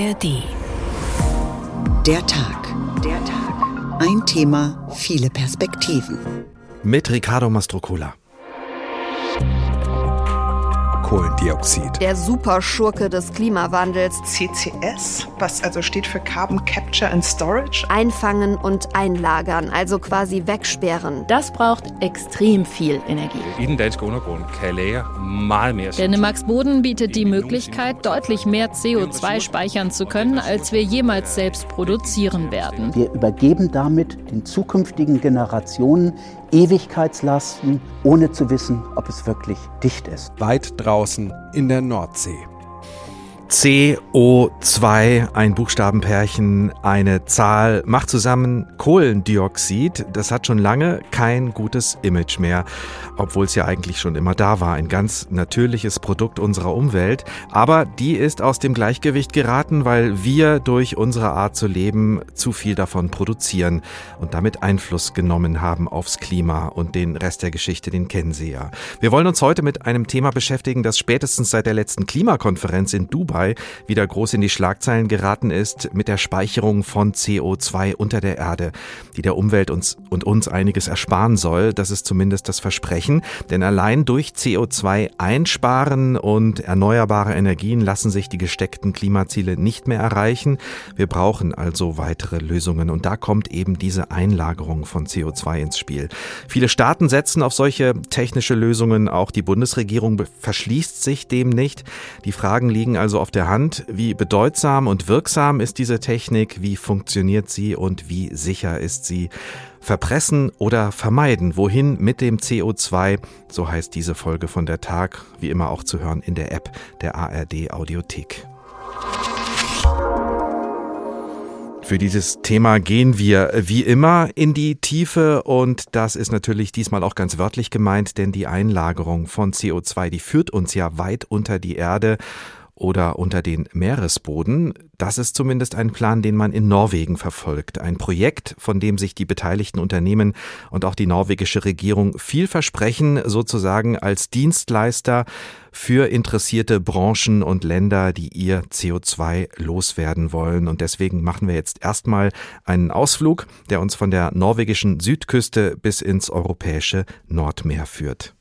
ARD. Der Tag. Der Tag. Ein Thema, viele Perspektiven. Mit Ricardo Mastrocola. Kohlendioxid. Der Superschurke des Klimawandels. CCS, was also steht für Carbon Capture and Storage. Einfangen und einlagern, also quasi wegsperren. Das braucht extrem viel Energie. I den kan lagre meget mere Der Nemax Boden bietet die Möglichkeit, deutlich mehr CO2 speichern zu können, als wir jemals selbst produzieren werden. Wir übergeben damit den zukünftigen Generationen Ewigkeitslasten, ohne zu wissen, ob es wirklich dicht ist. Weit draußen in der Nordsee. CO2, ein Buchstabenpärchen, eine Zahl, macht zusammen Kohlendioxid. Das hat schon lange kein gutes Image mehr, obwohl es ja eigentlich schon immer da war. Ein ganz natürliches Produkt unserer Umwelt. Aber die ist aus dem Gleichgewicht geraten, weil wir durch unsere Art zu leben zu viel davon produzieren und damit Einfluss genommen haben aufs Klima und den Rest der Geschichte, den kennen Sie ja. Wir wollen uns heute mit einem Thema beschäftigen, das spätestens seit der letzten Klimakonferenz in Dubai Dubai wieder groß in die Schlagzeilen geraten ist mit der Speicherung von CO2 unter der Erde, die der Umwelt uns und uns einiges ersparen soll. Das ist zumindest das Versprechen, denn allein durch CO2 einsparen und erneuerbare Energien lassen sich die gesteckten Klimaziele nicht mehr erreichen. Wir brauchen also weitere Lösungen und da kommt eben diese Einlagerung von CO2 ins Spiel. Viele Staaten setzen auf solche technische Lösungen, auch die Bundesregierung verschließt sich dem nicht. Die Fragen liegen also auf der Hand. Wie bedeutsam und wirksam ist diese Technik? Wie funktioniert sie und wie sicher ist sie? Verpressen oder vermeiden? Wohin mit dem CO2? So heißt diese Folge von der Tag, wie immer auch zu hören in der App der ARD Audiothek. Für dieses Thema gehen wir wie immer in die Tiefe und das ist natürlich diesmal auch ganz wörtlich gemeint, denn die Einlagerung von CO2, die führt uns ja weit unter die Erde oder unter den Meeresboden. Das ist zumindest ein Plan, den man in Norwegen verfolgt. Ein Projekt, von dem sich die beteiligten Unternehmen und auch die norwegische Regierung viel versprechen, sozusagen als Dienstleister für interessierte Branchen und Länder, die ihr CO2 loswerden wollen. Und deswegen machen wir jetzt erstmal einen Ausflug, der uns von der norwegischen Südküste bis ins europäische Nordmeer führt.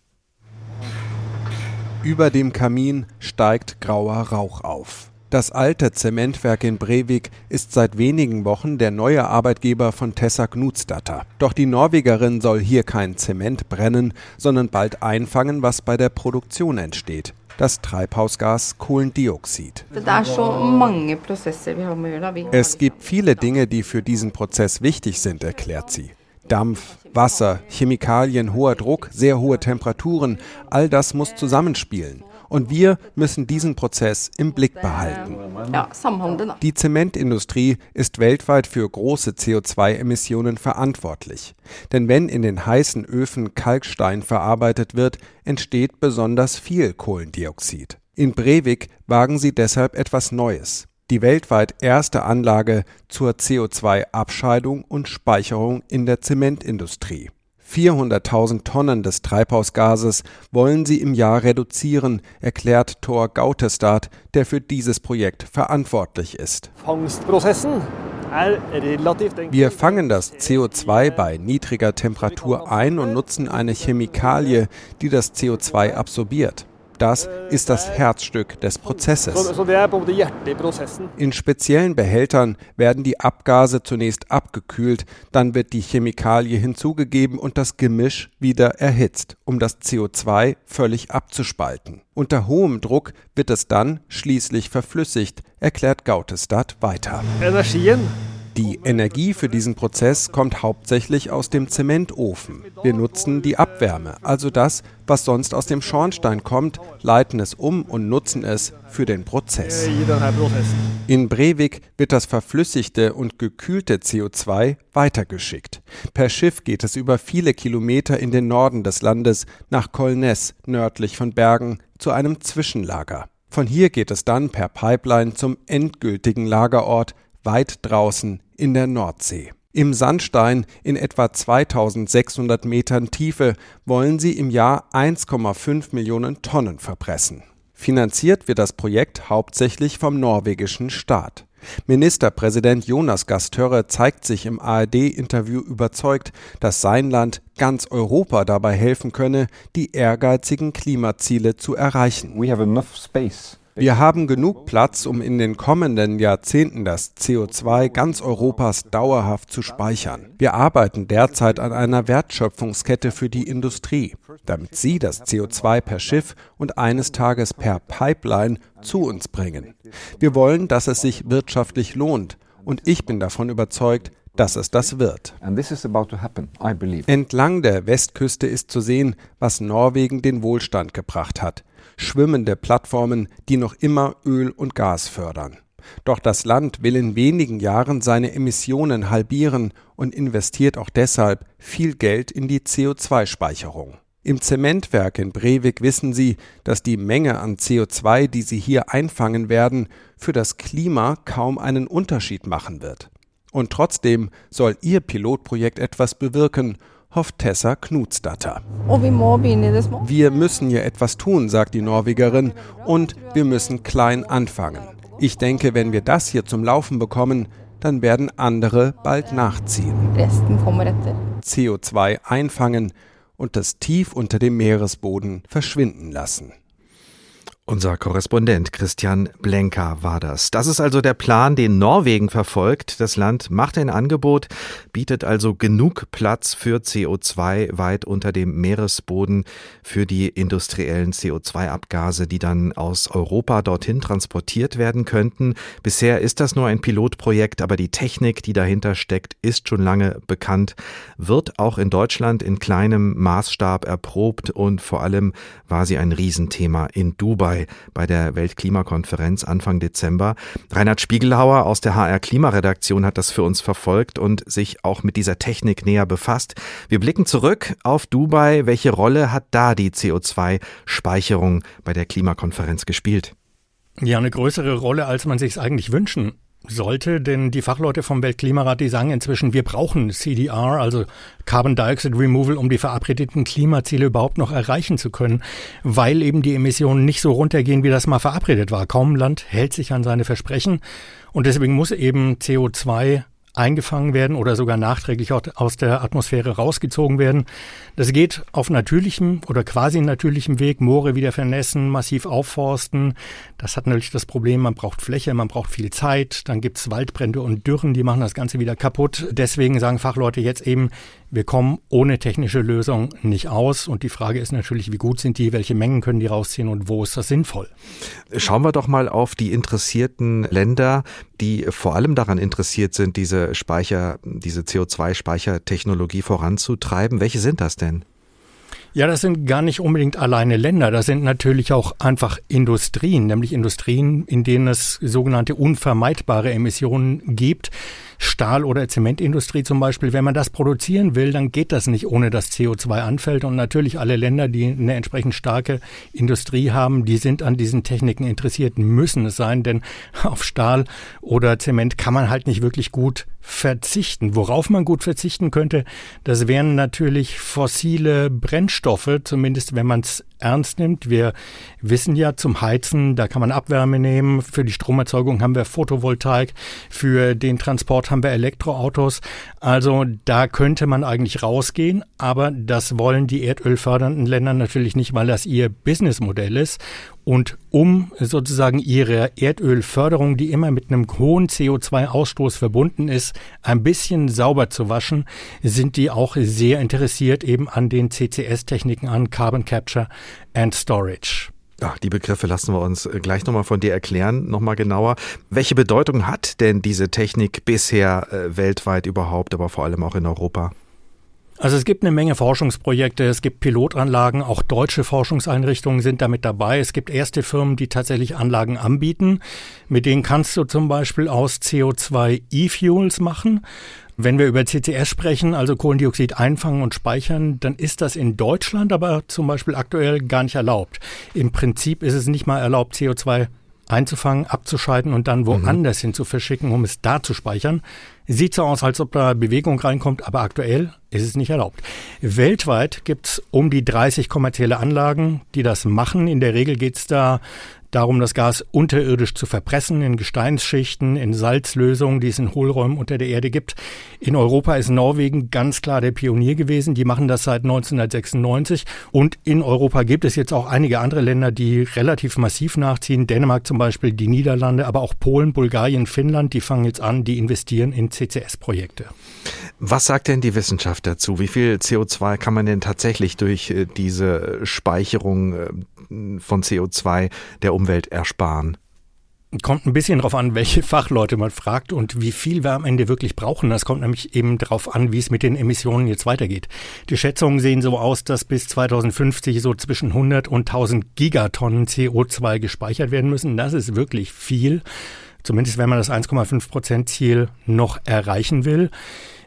Über dem Kamin steigt grauer Rauch auf. Das alte Zementwerk in Brevik ist seit wenigen Wochen der neue Arbeitgeber von Tessa Knutsdatter. Doch die Norwegerin soll hier kein Zement brennen, sondern bald einfangen, was bei der Produktion entsteht. Das Treibhausgas Kohlendioxid. Es gibt viele Dinge, die für diesen Prozess wichtig sind, erklärt sie. Dampf, Wasser, Chemikalien, hoher Druck, sehr hohe Temperaturen, all das muss zusammenspielen. Und wir müssen diesen Prozess im Blick behalten. Die Zementindustrie ist weltweit für große CO2-Emissionen verantwortlich. Denn wenn in den heißen Öfen Kalkstein verarbeitet wird, entsteht besonders viel Kohlendioxid. In Brevik wagen sie deshalb etwas Neues die weltweit erste Anlage zur CO2-Abscheidung und Speicherung in der Zementindustrie. 400.000 Tonnen des Treibhausgases wollen sie im Jahr reduzieren, erklärt Thor Gautestad, der für dieses Projekt verantwortlich ist. Wir fangen das CO2 bei niedriger Temperatur ein und nutzen eine Chemikalie, die das CO2 absorbiert. Das ist das Herzstück des Prozesses. In speziellen Behältern werden die Abgase zunächst abgekühlt, dann wird die Chemikalie hinzugegeben und das Gemisch wieder erhitzt, um das CO2 völlig abzuspalten. Unter hohem Druck wird es dann schließlich verflüssigt, erklärt Gautestadt weiter. Energien die Energie für diesen Prozess kommt hauptsächlich aus dem Zementofen. Wir nutzen die Abwärme, also das, was sonst aus dem Schornstein kommt, leiten es um und nutzen es für den Prozess. In Brevik wird das verflüssigte und gekühlte CO2 weitergeschickt. Per Schiff geht es über viele Kilometer in den Norden des Landes nach Kolnes, nördlich von Bergen, zu einem Zwischenlager. Von hier geht es dann per Pipeline zum endgültigen Lagerort weit draußen in der Nordsee. Im Sandstein in etwa 2600 Metern Tiefe wollen sie im Jahr 1,5 Millionen Tonnen verpressen. Finanziert wird das Projekt hauptsächlich vom norwegischen Staat. Ministerpräsident Jonas Gastörre zeigt sich im ARD-Interview überzeugt, dass sein Land ganz Europa dabei helfen könne, die ehrgeizigen Klimaziele zu erreichen. We have enough space wir haben genug Platz, um in den kommenden Jahrzehnten das CO2 ganz Europas dauerhaft zu speichern. Wir arbeiten derzeit an einer Wertschöpfungskette für die Industrie, damit sie das CO2 per Schiff und eines Tages per Pipeline zu uns bringen. Wir wollen, dass es sich wirtschaftlich lohnt. Und ich bin davon überzeugt, dass es das wird. Happen, Entlang der Westküste ist zu sehen, was Norwegen den Wohlstand gebracht hat schwimmende Plattformen, die noch immer Öl und Gas fördern. Doch das Land will in wenigen Jahren seine Emissionen halbieren und investiert auch deshalb viel Geld in die CO2-Speicherung. Im Zementwerk in Brevik wissen sie, dass die Menge an CO2, die sie hier einfangen werden, für das Klima kaum einen Unterschied machen wird. Und trotzdem soll ihr Pilotprojekt etwas bewirken hofft Tessa Knutsdatter. Wir müssen hier etwas tun, sagt die Norwegerin, und wir müssen klein anfangen. Ich denke, wenn wir das hier zum Laufen bekommen, dann werden andere bald nachziehen. CO2 einfangen und das tief unter dem Meeresboden verschwinden lassen. Unser Korrespondent Christian Blenker war das. Das ist also der Plan, den Norwegen verfolgt. Das Land macht ein Angebot, bietet also genug Platz für CO2 weit unter dem Meeresboden für die industriellen CO2-Abgase, die dann aus Europa dorthin transportiert werden könnten. Bisher ist das nur ein Pilotprojekt, aber die Technik, die dahinter steckt, ist schon lange bekannt, wird auch in Deutschland in kleinem Maßstab erprobt und vor allem war sie ein Riesenthema in Dubai bei, bei der Weltklimakonferenz Anfang Dezember. Reinhard Spiegelhauer aus der HR Klimaredaktion hat das für uns verfolgt und sich auch mit dieser Technik näher befasst. Wir blicken zurück auf Dubai. Welche Rolle hat da die CO2-Speicherung bei der Klimakonferenz gespielt? Ja, eine größere Rolle, als man sich es eigentlich wünschen sollte, denn die Fachleute vom Weltklimarat, die sagen inzwischen, wir brauchen CDR, also Carbon Dioxide Removal, um die verabredeten Klimaziele überhaupt noch erreichen zu können, weil eben die Emissionen nicht so runtergehen, wie das mal verabredet war. Kaum Land hält sich an seine Versprechen und deswegen muss eben CO2 eingefangen werden oder sogar nachträglich aus der Atmosphäre rausgezogen werden. Das geht auf natürlichem oder quasi natürlichem Weg, Moore wieder vernässen, massiv aufforsten. Das hat natürlich das Problem, man braucht Fläche, man braucht viel Zeit, dann gibt's Waldbrände und Dürren, die machen das Ganze wieder kaputt. Deswegen sagen Fachleute jetzt eben, wir kommen ohne technische Lösung nicht aus. Und die Frage ist natürlich, wie gut sind die, welche Mengen können die rausziehen und wo ist das sinnvoll? Schauen wir doch mal auf die interessierten Länder, die vor allem daran interessiert sind, diese Speicher, diese CO2-Speichertechnologie voranzutreiben. Welche sind das denn? Ja, das sind gar nicht unbedingt alleine Länder. Das sind natürlich auch einfach Industrien, nämlich Industrien, in denen es sogenannte unvermeidbare Emissionen gibt. Stahl- oder Zementindustrie zum Beispiel, wenn man das produzieren will, dann geht das nicht ohne dass CO2 anfällt. Und natürlich alle Länder, die eine entsprechend starke Industrie haben, die sind an diesen Techniken interessiert, müssen es sein, denn auf Stahl oder Zement kann man halt nicht wirklich gut verzichten. Worauf man gut verzichten könnte, das wären natürlich fossile Brennstoffe, zumindest wenn man es ernst nimmt. Wir wissen ja zum Heizen, da kann man Abwärme nehmen. Für die Stromerzeugung haben wir Photovoltaik. Für den Transport haben wir Elektroautos. Also da könnte man eigentlich rausgehen. Aber das wollen die erdölfördernden Länder natürlich nicht, weil das ihr Businessmodell ist. Und um sozusagen ihre Erdölförderung, die immer mit einem hohen CO2-Ausstoß verbunden ist, ein bisschen sauber zu waschen, sind die auch sehr interessiert eben an den CCS-Techniken, an Carbon Capture and Storage. Ach, die Begriffe lassen wir uns gleich nochmal von dir erklären, nochmal genauer. Welche Bedeutung hat denn diese Technik bisher äh, weltweit überhaupt, aber vor allem auch in Europa? Also es gibt eine Menge Forschungsprojekte, es gibt Pilotanlagen, auch deutsche Forschungseinrichtungen sind damit dabei. Es gibt erste Firmen, die tatsächlich Anlagen anbieten. Mit denen kannst du zum Beispiel aus CO2 E-Fuels machen. Wenn wir über CCS sprechen, also Kohlendioxid einfangen und speichern, dann ist das in Deutschland aber zum Beispiel aktuell gar nicht erlaubt. Im Prinzip ist es nicht mal erlaubt, CO2 einzufangen, abzuscheiden und dann woanders mhm. hin zu verschicken, um es da zu speichern. Sieht so aus, als ob da Bewegung reinkommt, aber aktuell ist es nicht erlaubt. Weltweit gibt es um die 30 kommerzielle Anlagen, die das machen. In der Regel geht es da darum, das Gas unterirdisch zu verpressen in Gesteinsschichten, in Salzlösungen, die es in Hohlräumen unter der Erde gibt. In Europa ist Norwegen ganz klar der Pionier gewesen. Die machen das seit 1996. Und in Europa gibt es jetzt auch einige andere Länder, die relativ massiv nachziehen. Dänemark zum Beispiel, die Niederlande, aber auch Polen, Bulgarien, Finnland, die fangen jetzt an, die investieren in CCS-Projekte. Was sagt denn die Wissenschaft dazu? Wie viel CO2 kann man denn tatsächlich durch äh, diese Speicherung von CO2 der Umwelt ersparen? Kommt ein bisschen darauf an, welche Fachleute man fragt und wie viel wir am Ende wirklich brauchen. Das kommt nämlich eben darauf an, wie es mit den Emissionen jetzt weitergeht. Die Schätzungen sehen so aus, dass bis 2050 so zwischen 100 und 1000 Gigatonnen CO2 gespeichert werden müssen. Das ist wirklich viel. Zumindest wenn man das 1,5 Prozent Ziel noch erreichen will.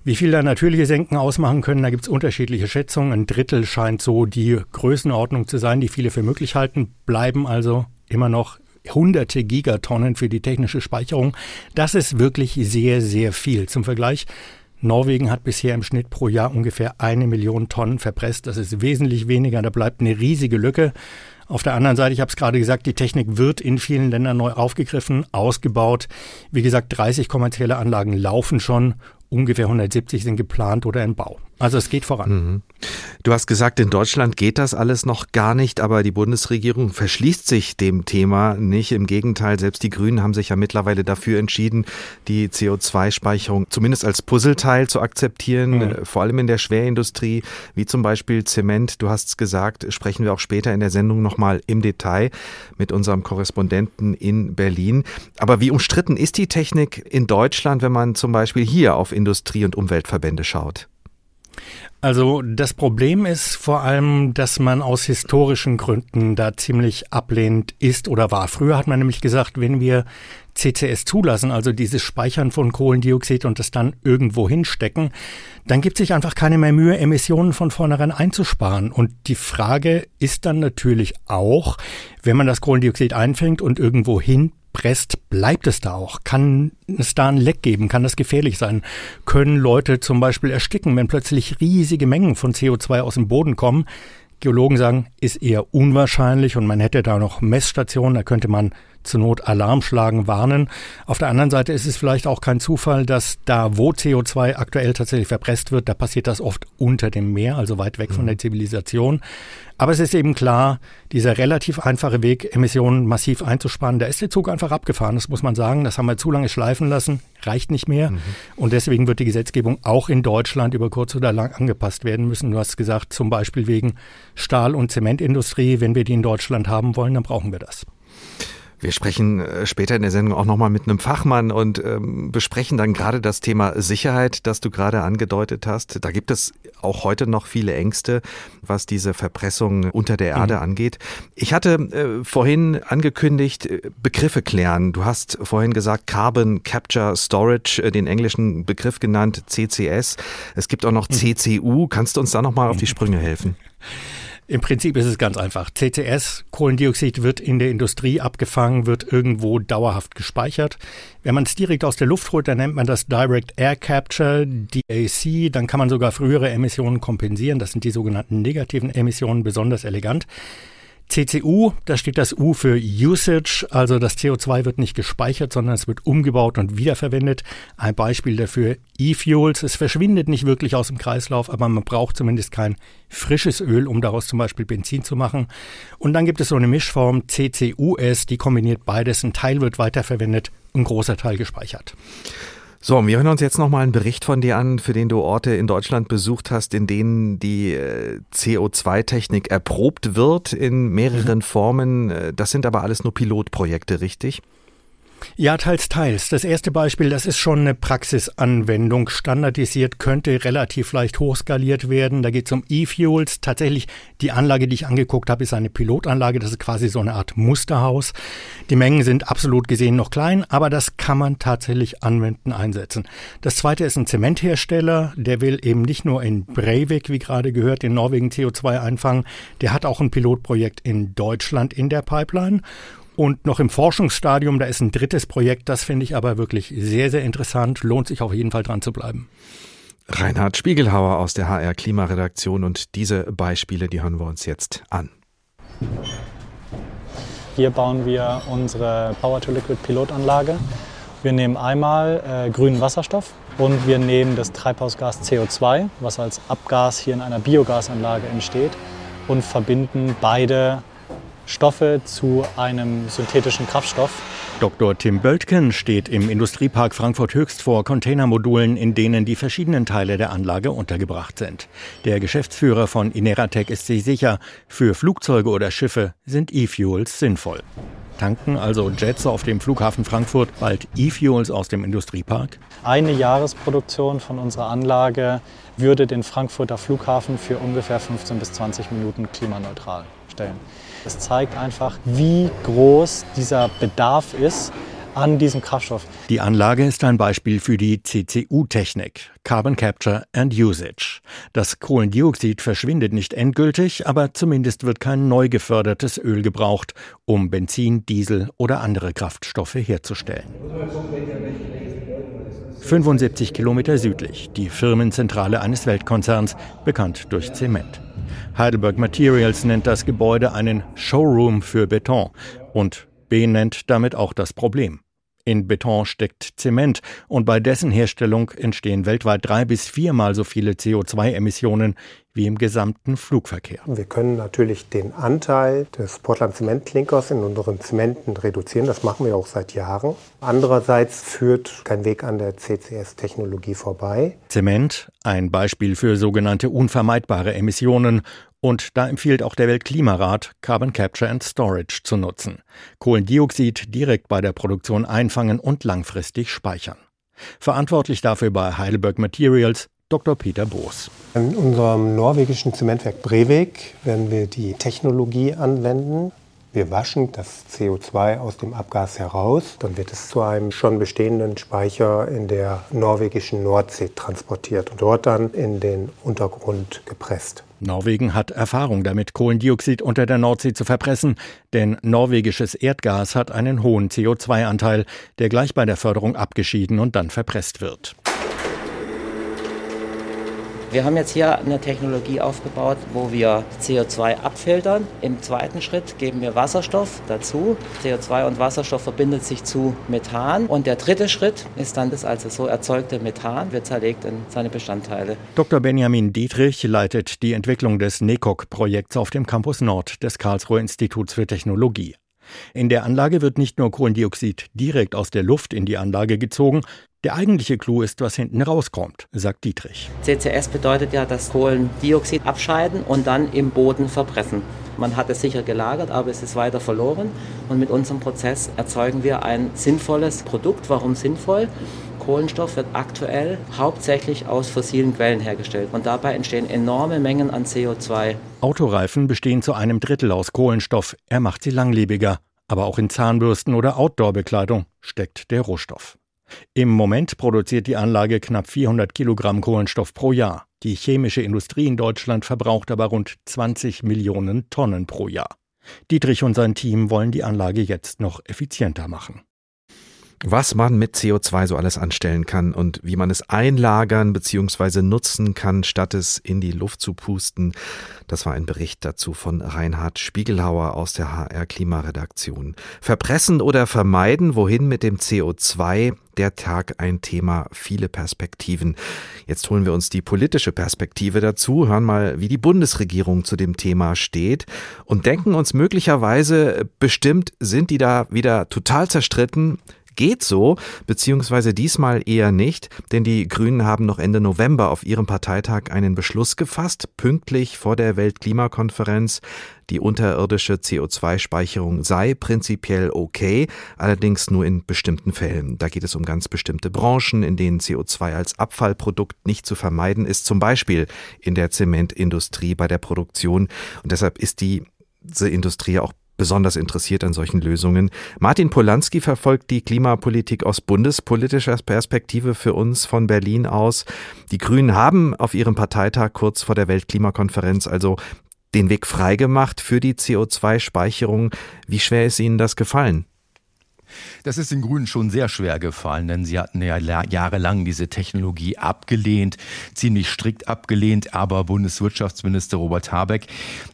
Wie viel da natürliche Senken ausmachen können, da gibt es unterschiedliche Schätzungen. Ein Drittel scheint so die Größenordnung zu sein, die viele für möglich halten, bleiben also immer noch hunderte Gigatonnen für die technische Speicherung. Das ist wirklich sehr, sehr viel. Zum Vergleich, Norwegen hat bisher im Schnitt pro Jahr ungefähr eine Million Tonnen verpresst. Das ist wesentlich weniger. Da bleibt eine riesige Lücke. Auf der anderen Seite, ich habe es gerade gesagt, die Technik wird in vielen Ländern neu aufgegriffen, ausgebaut. Wie gesagt, 30 kommerzielle Anlagen laufen schon ungefähr 170 sind geplant oder im Bau. Also es geht voran. Mhm. Du hast gesagt, in Deutschland geht das alles noch gar nicht, aber die Bundesregierung verschließt sich dem Thema nicht. Im Gegenteil, selbst die Grünen haben sich ja mittlerweile dafür entschieden, die CO2-Speicherung zumindest als Puzzleteil zu akzeptieren, mhm. Äh, vor allem in der Schwerindustrie, wie zum Beispiel Zement. Du hast es gesagt, sprechen wir auch später in der Sendung nochmal im Detail mit unserem Korrespondenten in Berlin. Aber wie umstritten ist die Technik in Deutschland, wenn man zum Beispiel hier auf Industrie- und Umweltverbände schaut? Also das Problem ist vor allem, dass man aus historischen Gründen da ziemlich ablehnend ist oder war. Früher hat man nämlich gesagt, wenn wir CCS zulassen, also dieses Speichern von Kohlendioxid und das dann irgendwo hinstecken, dann gibt sich einfach keine mehr Mühe, Emissionen von vornherein einzusparen. Und die Frage ist dann natürlich auch, wenn man das Kohlendioxid einfängt und irgendwo hin presst, bleibt es da auch? Kann es da ein Leck geben? Kann das gefährlich sein? Können Leute zum Beispiel ersticken, wenn plötzlich riesige Mengen von CO2 aus dem Boden kommen? Geologen sagen, ist eher unwahrscheinlich und man hätte da noch Messstationen, da könnte man zur Not Alarm schlagen, warnen. Auf der anderen Seite ist es vielleicht auch kein Zufall, dass da, wo CO2 aktuell tatsächlich verpresst wird, da passiert das oft unter dem Meer, also weit weg von der mhm. Zivilisation. Aber es ist eben klar, dieser relativ einfache Weg, Emissionen massiv einzusparen, da ist der Zug einfach abgefahren, das muss man sagen. Das haben wir zu lange schleifen lassen, reicht nicht mehr. Mhm. Und deswegen wird die Gesetzgebung auch in Deutschland über kurz oder lang angepasst werden müssen. Du hast gesagt, zum Beispiel wegen Stahl- und Zementindustrie. Wenn wir die in Deutschland haben wollen, dann brauchen wir das. Wir sprechen äh, später in der Sendung auch nochmal mit einem Fachmann und ähm, besprechen dann gerade das Thema Sicherheit, das du gerade angedeutet hast. Da gibt es auch heute noch viele Ängste, was diese Verpressung unter der Erde mhm. angeht. Ich hatte äh, vorhin angekündigt, äh, Begriffe klären. Du hast vorhin gesagt Carbon Capture Storage, äh, den englischen Begriff genannt, CCS. Es gibt auch noch mhm. CCU. Kannst du uns da nochmal auf die Sprünge helfen? Im Prinzip ist es ganz einfach. CCS, Kohlendioxid, wird in der Industrie abgefangen, wird irgendwo dauerhaft gespeichert. Wenn man es direkt aus der Luft holt, dann nennt man das Direct Air Capture, DAC. Dann kann man sogar frühere Emissionen kompensieren. Das sind die sogenannten negativen Emissionen, besonders elegant. CCU, da steht das U für Usage, also das CO2 wird nicht gespeichert, sondern es wird umgebaut und wiederverwendet. Ein Beispiel dafür E-Fuels. Es verschwindet nicht wirklich aus dem Kreislauf, aber man braucht zumindest kein frisches Öl, um daraus zum Beispiel Benzin zu machen. Und dann gibt es so eine Mischform CCUS, die kombiniert beides. Ein Teil wird weiterverwendet, ein großer Teil gespeichert. So, wir hören uns jetzt nochmal einen Bericht von dir an, für den du Orte in Deutschland besucht hast, in denen die äh, CO2-Technik erprobt wird in mehreren mhm. Formen. Äh, das sind aber alles nur Pilotprojekte, richtig? Ja, teils, teils. Das erste Beispiel, das ist schon eine Praxisanwendung. Standardisiert könnte relativ leicht hochskaliert werden. Da geht es um E-Fuels. Tatsächlich, die Anlage, die ich angeguckt habe, ist eine Pilotanlage. Das ist quasi so eine Art Musterhaus. Die Mengen sind absolut gesehen noch klein, aber das kann man tatsächlich anwenden, einsetzen. Das zweite ist ein Zementhersteller. Der will eben nicht nur in Breivik, wie gerade gehört, in Norwegen CO2 einfangen. Der hat auch ein Pilotprojekt in Deutschland in der Pipeline. Und noch im Forschungsstadium, da ist ein drittes Projekt, das finde ich aber wirklich sehr, sehr interessant. Lohnt sich auf jeden Fall dran zu bleiben. Reinhard Spiegelhauer aus der HR Klimaredaktion und diese Beispiele, die hören wir uns jetzt an. Hier bauen wir unsere Power-to-Liquid-Pilotanlage. Wir nehmen einmal äh, grünen Wasserstoff und wir nehmen das Treibhausgas CO2, was als Abgas hier in einer Biogasanlage entsteht, und verbinden beide Stoffe zu einem synthetischen Kraftstoff. Dr. Tim Böltgen steht im Industriepark Frankfurt Höchst vor Containermodulen, in denen die verschiedenen Teile der Anlage untergebracht sind. Der Geschäftsführer von Ineratec ist sich sicher, für Flugzeuge oder Schiffe sind E-Fuels sinnvoll. Tanken also Jets auf dem Flughafen Frankfurt bald E-Fuels aus dem Industriepark? Eine Jahresproduktion von unserer Anlage würde den Frankfurter Flughafen für ungefähr 15 bis 20 Minuten klimaneutral stellen. Es zeigt einfach, wie groß dieser Bedarf ist an diesem Kraftstoff. Die Anlage ist ein Beispiel für die CCU-Technik, Carbon Capture and Usage. Das Kohlendioxid verschwindet nicht endgültig, aber zumindest wird kein neu gefördertes Öl gebraucht, um Benzin, Diesel oder andere Kraftstoffe herzustellen. 75 Kilometer südlich, die Firmenzentrale eines Weltkonzerns, bekannt durch Zement. Heidelberg Materials nennt das Gebäude einen Showroom für Beton und benennt damit auch das Problem. In Beton steckt Zement und bei dessen Herstellung entstehen weltweit drei bis viermal so viele CO2-Emissionen wie im gesamten Flugverkehr. Wir können natürlich den Anteil des Portland Zementklinkers in unseren Zementen reduzieren. Das machen wir auch seit Jahren. Andererseits führt kein Weg an der CCS-Technologie vorbei. Zement, ein Beispiel für sogenannte unvermeidbare Emissionen und da empfiehlt auch der Weltklimarat, Carbon Capture and Storage zu nutzen. Kohlendioxid direkt bei der Produktion einfangen und langfristig speichern. Verantwortlich dafür bei Heidelberg Materials Dr. Peter Boos. In unserem norwegischen Zementwerk Brevik werden wir die Technologie anwenden, wir waschen das CO2 aus dem Abgas heraus, dann wird es zu einem schon bestehenden Speicher in der norwegischen Nordsee transportiert und dort dann in den Untergrund gepresst. Norwegen hat Erfahrung damit, Kohlendioxid unter der Nordsee zu verpressen, denn norwegisches Erdgas hat einen hohen CO2-Anteil, der gleich bei der Förderung abgeschieden und dann verpresst wird. Wir haben jetzt hier eine Technologie aufgebaut, wo wir CO2 abfiltern. Im zweiten Schritt geben wir Wasserstoff dazu. CO2 und Wasserstoff verbindet sich zu Methan. Und der dritte Schritt ist dann das also so erzeugte Methan, wird zerlegt in seine Bestandteile. Dr. Benjamin Dietrich leitet die Entwicklung des NECOC-Projekts auf dem Campus Nord des Karlsruher Instituts für Technologie. In der Anlage wird nicht nur Kohlendioxid direkt aus der Luft in die Anlage gezogen, der eigentliche Clou ist, was hinten rauskommt, sagt Dietrich. CCS bedeutet ja, dass Kohlendioxid abscheiden und dann im Boden verbressen. Man hat es sicher gelagert, aber es ist weiter verloren. Und mit unserem Prozess erzeugen wir ein sinnvolles Produkt. Warum sinnvoll? Kohlenstoff wird aktuell hauptsächlich aus fossilen Quellen hergestellt und dabei entstehen enorme Mengen an CO2. Autoreifen bestehen zu einem Drittel aus Kohlenstoff. Er macht sie langlebiger. Aber auch in Zahnbürsten oder Outdoor-Bekleidung steckt der Rohstoff. Im Moment produziert die Anlage knapp 400 Kilogramm Kohlenstoff pro Jahr. Die chemische Industrie in Deutschland verbraucht aber rund 20 Millionen Tonnen pro Jahr. Dietrich und sein Team wollen die Anlage jetzt noch effizienter machen was man mit CO2 so alles anstellen kann und wie man es einlagern bzw. nutzen kann, statt es in die Luft zu pusten. Das war ein Bericht dazu von Reinhard Spiegelhauer aus der HR Klimaredaktion. Verpressen oder vermeiden, wohin mit dem CO2? Der Tag ein Thema, viele Perspektiven. Jetzt holen wir uns die politische Perspektive dazu, hören mal, wie die Bundesregierung zu dem Thema steht und denken uns möglicherweise, bestimmt sind die da wieder total zerstritten, geht so, beziehungsweise diesmal eher nicht, denn die Grünen haben noch Ende November auf ihrem Parteitag einen Beschluss gefasst, pünktlich vor der Weltklimakonferenz. Die unterirdische CO2-Speicherung sei prinzipiell okay, allerdings nur in bestimmten Fällen. Da geht es um ganz bestimmte Branchen, in denen CO2 als Abfallprodukt nicht zu vermeiden ist, zum Beispiel in der Zementindustrie bei der Produktion. Und deshalb ist die diese Industrie auch besonders interessiert an solchen Lösungen. Martin Polanski verfolgt die Klimapolitik aus bundespolitischer Perspektive für uns von Berlin aus. Die Grünen haben auf ihrem Parteitag kurz vor der Weltklimakonferenz also den Weg freigemacht für die CO2-Speicherung. Wie schwer ist Ihnen das gefallen? Das ist den Grünen schon sehr schwer gefallen, denn sie hatten ja jahrelang diese Technologie abgelehnt, ziemlich strikt abgelehnt, aber Bundeswirtschaftsminister Robert Habeck,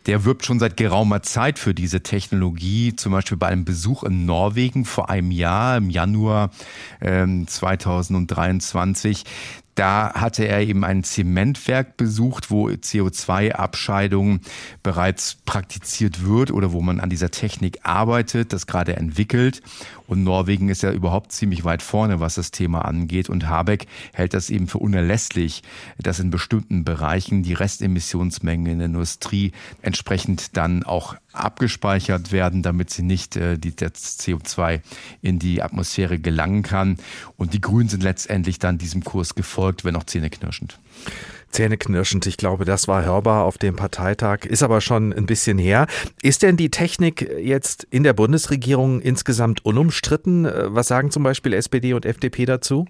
der wirbt schon seit geraumer Zeit für diese Technologie, zum Beispiel bei einem Besuch in Norwegen vor einem Jahr, im Januar äh, 2023. Da hatte er eben ein Zementwerk besucht, wo CO2-Abscheidung bereits praktiziert wird oder wo man an dieser Technik arbeitet, das gerade entwickelt. Und Norwegen ist ja überhaupt ziemlich weit vorne, was das Thema angeht. Und Habeck hält das eben für unerlässlich, dass in bestimmten Bereichen die Restemissionsmengen in der Industrie entsprechend dann auch abgespeichert werden, damit sie nicht äh, die, das CO2 in die Atmosphäre gelangen kann. Und die Grünen sind letztendlich dann diesem Kurs gefolgt, wenn auch zähneknirschend. Zähneknirschend, ich glaube, das war hörbar auf dem Parteitag, ist aber schon ein bisschen her. Ist denn die Technik jetzt in der Bundesregierung insgesamt unumstritten? Äh, was sagen zum Beispiel SPD und FDP dazu?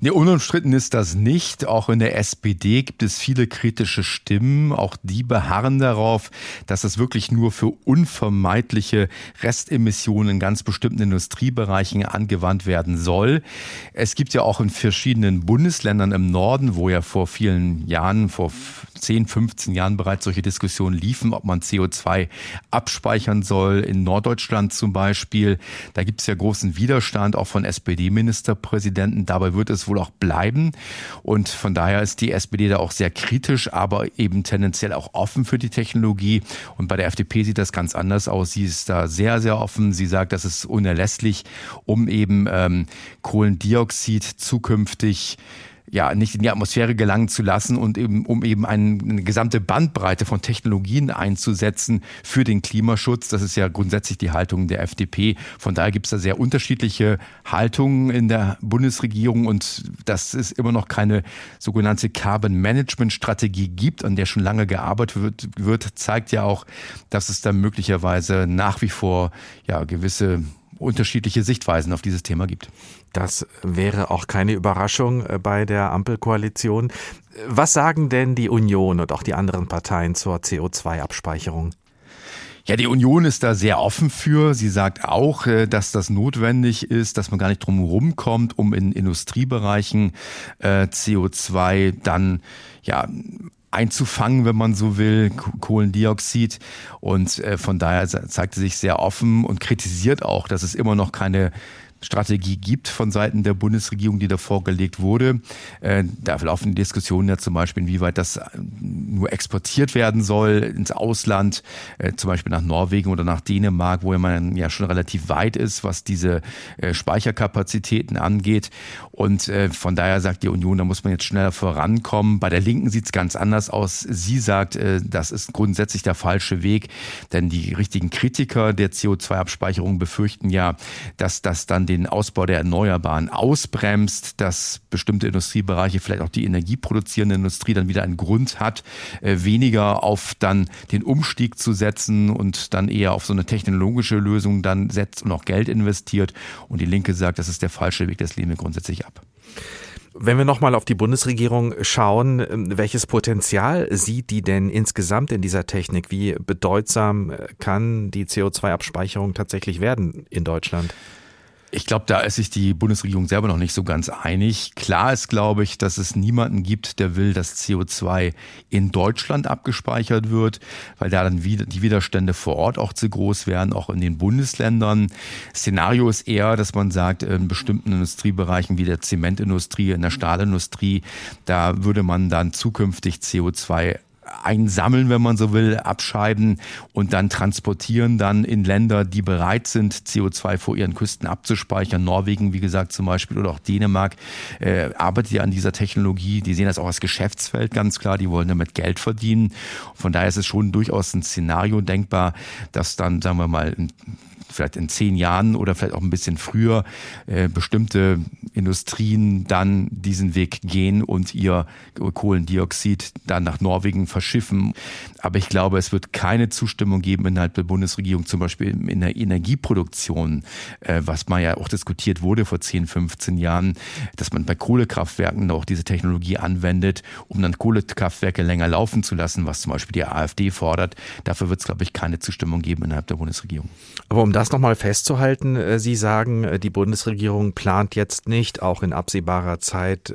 Nee, unumstritten ist das nicht. Auch in der SPD gibt es viele kritische Stimmen. Auch die beharren darauf, dass es wirklich nur für unvermeidliche Restemissionen in ganz bestimmten Industriebereichen angewandt werden soll. Es gibt ja auch in verschiedenen Bundesländern im Norden, wo ja vor vielen Jahren, vor 10, 15 Jahren bereits solche Diskussionen liefen, ob man CO2 abspeichern soll. In Norddeutschland zum Beispiel. Da gibt es ja großen Widerstand auch von SPD-Ministerpräsidenten. Dabei wird es wohl auch bleiben. Und von daher ist die SPD da auch sehr kritisch, aber eben tendenziell auch offen für die Technologie. Und bei der FDP sieht das ganz anders aus. Sie ist da sehr, sehr offen. Sie sagt, das ist unerlässlich, um eben ähm, Kohlendioxid zukünftig ja, nicht in die Atmosphäre gelangen zu lassen und eben, um eben eine, gesamte Bandbreite von Technologien einzusetzen für den Klimaschutz. Das ist ja grundsätzlich die Haltung der FDP. Von daher gibt es da sehr unterschiedliche Haltungen in der Bundesregierung und dass es immer noch keine sogenannte Carbon Management Strategie gibt, an der schon lange gearbeitet wird, wird zeigt ja auch, dass es da möglicherweise nach wie vor ja gewisse unterschiedliche Sichtweisen auf dieses Thema gibt. Das wäre auch keine Überraschung äh, bei der Ampelkoalition. Was sagen denn die Union und auch die anderen Parteien zur CO2-Abspeicherung? Ja, die Union ist da sehr offen für. Sie sagt auch, äh, dass das notwendig ist, dass man gar nicht drum herum kommt, um in Industriebereichen äh, CO2 dann ja einzufangen, wenn man so will, Kohlendioxid. Und von daher zeigt sie sich sehr offen und kritisiert auch, dass es immer noch keine Strategie gibt von Seiten der Bundesregierung, die da vorgelegt wurde. Äh, da laufen Diskussionen ja zum Beispiel, inwieweit das nur exportiert werden soll ins Ausland, äh, zum Beispiel nach Norwegen oder nach Dänemark, wo man ja schon relativ weit ist, was diese äh, Speicherkapazitäten angeht. Und von daher sagt die Union, da muss man jetzt schneller vorankommen. Bei der Linken sieht es ganz anders aus. Sie sagt, das ist grundsätzlich der falsche Weg, denn die richtigen Kritiker der CO2-Abspeicherung befürchten ja, dass das dann den Ausbau der Erneuerbaren ausbremst, dass bestimmte Industriebereiche, vielleicht auch die energieproduzierende Industrie dann wieder einen Grund hat, äh, weniger auf dann den Umstieg zu setzen und dann eher auf so eine technologische Lösung dann setzt und auch Geld investiert. Und die Linke sagt, das ist der falsche Weg, das lehnen wir grundsätzlich ab. Wenn wir nochmal auf die Bundesregierung schauen, welches Potenzial sieht die denn insgesamt in dieser Technik? Wie bedeutsam kann die CO2-Abspeicherung tatsächlich werden in Deutschland? Ich glaube, da ist sich die Bundesregierung selber noch nicht so ganz einig. Klar ist, glaube ich, dass es niemanden gibt, der will, dass CO2 in Deutschland abgespeichert wird, weil da dann die Widerstände vor Ort auch zu groß wären, auch in den Bundesländern. Szenario ist eher, dass man sagt, in bestimmten Industriebereichen wie der Zementindustrie, in der Stahlindustrie, da würde man dann zukünftig CO2 einsammeln, wenn man so will, abscheiden und dann transportieren dann in Länder, die bereit sind, CO2 vor ihren Küsten abzuspeichern. Norwegen, wie gesagt, zum Beispiel oder auch Dänemark äh, arbeitet ja an dieser Technologie. Die sehen das auch als Geschäftsfeld ganz klar. Die wollen damit Geld verdienen. Von daher ist es schon durchaus ein Szenario denkbar, dass dann, sagen wir mal, vielleicht in zehn Jahren oder vielleicht auch ein bisschen früher äh, bestimmte Industrien dann diesen Weg gehen und ihr Kohlendioxid dann nach Norwegen verschiffen. Aber ich glaube, es wird keine Zustimmung geben innerhalb der Bundesregierung, zum Beispiel in der Energieproduktion, äh, was mal ja auch diskutiert wurde vor 10, 15 Jahren, dass man bei Kohlekraftwerken auch diese Technologie anwendet, um dann Kohlekraftwerke länger laufen zu lassen, was zum Beispiel die AfD fordert. Dafür wird es, glaube ich, keine Zustimmung geben innerhalb der Bundesregierung. Aber um das nochmal festzuhalten, äh, Sie sagen, äh, die Bundesregierung plant jetzt nicht, auch in absehbarer Zeit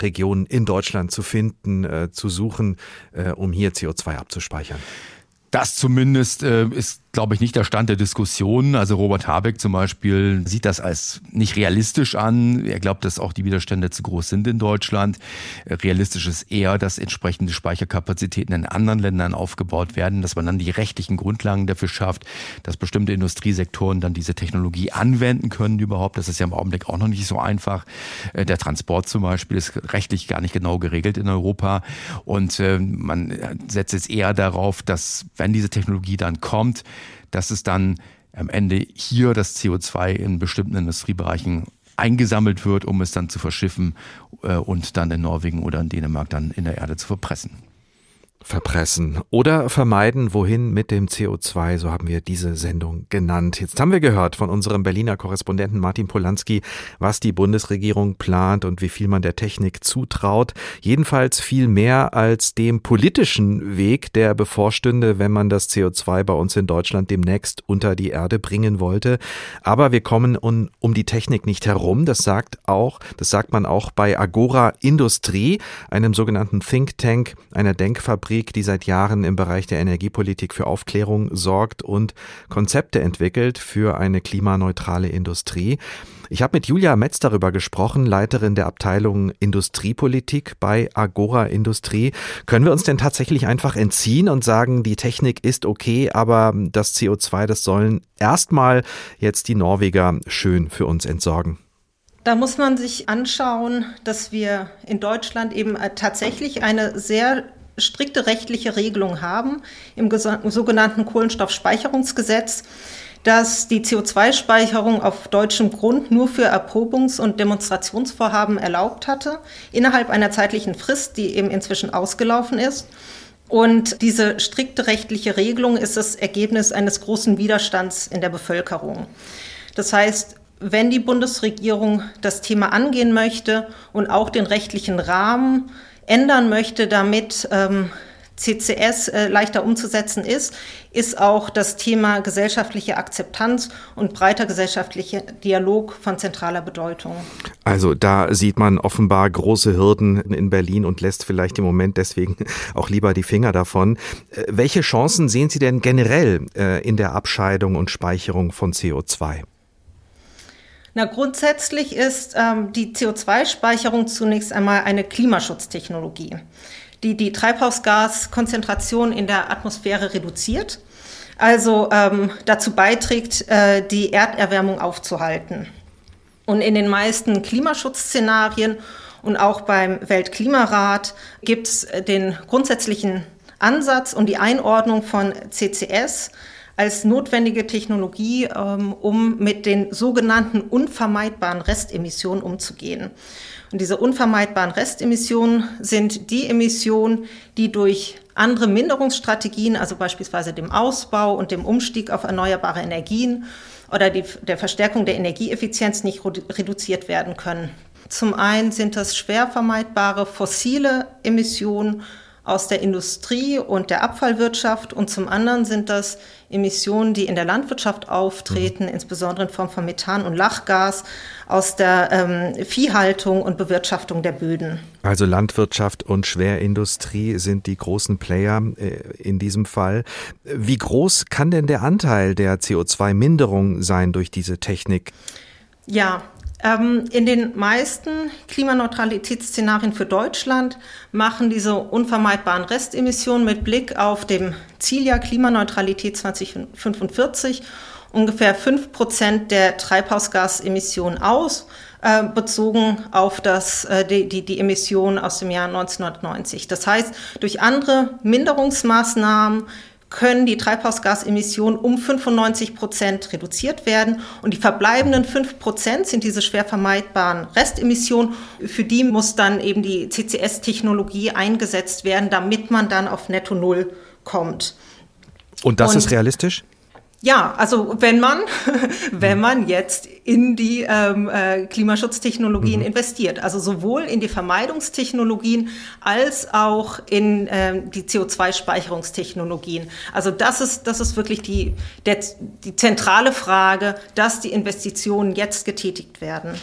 Regionen in Deutschland zu finden, zu suchen, um hier CO2 abzuspeichern. Das zumindest äh, ist glaube ich, nicht der Stand der Diskussion. Also Robert Habeck zum Beispiel sieht das als nicht realistisch an. Er glaubt, dass auch die Widerstände zu groß sind in Deutschland. Realistisch ist eher, dass entsprechende Speicherkapazitäten in anderen Ländern aufgebaut werden, dass man dann die rechtlichen Grundlagen dafür schafft, dass bestimmte Industriesektoren dann diese Technologie anwenden können überhaupt. Das ist ja im Augenblick auch noch nicht so einfach. Äh, der Transport zum Beispiel ist rechtlich gar nicht genau geregelt in Europa. Und äh, man setzt jetzt eher darauf, dass wenn diese Technologie dann kommt, dass es dann am Ende hier das CO2 in bestimmten Industriebereichen eingesammelt wird, um es dann zu verschiffen äh, und dann in Norwegen oder in Dänemark dann in der Erde zu verpressen verpressen oder vermeiden, wohin mit dem CO2, so haben wir diese Sendung genannt. Jetzt haben wir gehört von unserem Berliner Korrespondenten Martin Polanski, was die Bundesregierung plant und wie viel man der Technik zutraut. Jedenfalls viel mehr als dem politischen Weg, der bevorstünde, wenn man das CO2 bei uns in Deutschland demnächst unter die Erde bringen wollte. Aber wir kommen um, um die Technik nicht herum. Das sagt auch, das sagt man auch bei Agora Industrie, einem sogenannten Think Tank, einer Denkfabrik Politik, die seit Jahren im Bereich der Energiepolitik für Aufklärung sorgt und Konzepte entwickelt für eine klimaneutrale Industrie. Ich habe mit Julia Metz darüber gesprochen, Leiterin der Abteilung Industriepolitik bei Agora Industrie. Können wir uns denn tatsächlich einfach entziehen und sagen, die Technik ist okay, aber das CO2, das sollen erstmal jetzt die Norweger schön für uns entsorgen? Da muss man sich anschauen, dass wir in Deutschland eben tatsächlich eine sehr strikte rechtliche Regelung haben im sogenannten Kohlenstoffspeicherungsgesetz, dass die CO2-Speicherung auf deutschem Grund nur für Erprobungs- und Demonstrationsvorhaben erlaubt hatte, innerhalb einer zeitlichen Frist, die eben inzwischen ausgelaufen ist. Und diese strikte rechtliche Regelung ist das Ergebnis eines großen Widerstands in der Bevölkerung. Das heißt, wenn die Bundesregierung das Thema angehen möchte und auch den rechtlichen Rahmen ändern möchte, damit ähm, CCS äh, leichter umzusetzen ist, ist auch das Thema gesellschaftliche Akzeptanz und breiter gesellschaftlicher Dialog von zentraler Bedeutung. Also da sieht man offenbar große Hürden in Berlin und lässt vielleicht im Moment deswegen auch lieber die Finger davon. Äh, welche Chancen sehen Sie denn generell äh, in der Abscheidung und Speicherung von CO2? Na, grundsätzlich ist ähm, die CO2-Speicherung zunächst einmal eine Klimaschutztechnologie, die die Treibhausgaskonzentration in der Atmosphäre reduziert, also ähm, dazu beiträgt, äh, die Erderwärmung aufzuhalten. Und in den meisten Klimaschutzszenarien und auch beim Weltklimarat gibt es den grundsätzlichen Ansatz und die Einordnung von CCS als notwendige Technologie, ähm, um mit den sogenannten unvermeidbaren Restemissionen umzugehen. Und diese unvermeidbaren Restemissionen sind die Emissionen, die durch andere Minderungsstrategien, also beispielsweise dem Ausbau und dem Umstieg auf erneuerbare Energien oder die, der Verstärkung der Energieeffizienz nicht reduziert werden können. Zum einen sind das schwer vermeidbare fossile Emissionen aus der Industrie und der Abfallwirtschaft und zum anderen sind das Emissionen, die in der Landwirtschaft auftreten, mhm. insbesondere in Form von Methan und Lachgas aus der ähm, Viehhaltung und Bewirtschaftung der Böden. Also Landwirtschaft und Schwerindustrie sind die großen Player äh, in diesem Fall. Wie groß kann denn der Anteil der CO2-Minderung sein durch diese Technik? Ja, in den meisten Klimaneutralitätsszenarien für Deutschland machen diese unvermeidbaren Restemissionen mit Blick auf dem Zieljahr Klimaneutralität 2045 ungefähr 5 Prozent der Treibhausgasemissionen aus, äh, bezogen auf das, äh, die, die, die Emissionen aus dem Jahr 1990. Das heißt, durch andere Minderungsmaßnahmen können die Treibhausgasemissionen um 95 Prozent reduziert werden. Und die verbleibenden 5 Prozent sind diese schwer vermeidbaren Restemissionen. Für die muss dann eben die CCS-Technologie eingesetzt werden, damit man dann auf Netto Null kommt. Und das Und ist realistisch? Ja, also wenn man, wenn man jetzt in die ähm, äh, Klimaschutztechnologien mhm. investiert, also sowohl in die Vermeidungstechnologien als auch in ähm, die CO2-Speicherungstechnologien. Also das ist, das ist wirklich die, der, die zentrale Frage, dass die Investitionen jetzt getätigt werden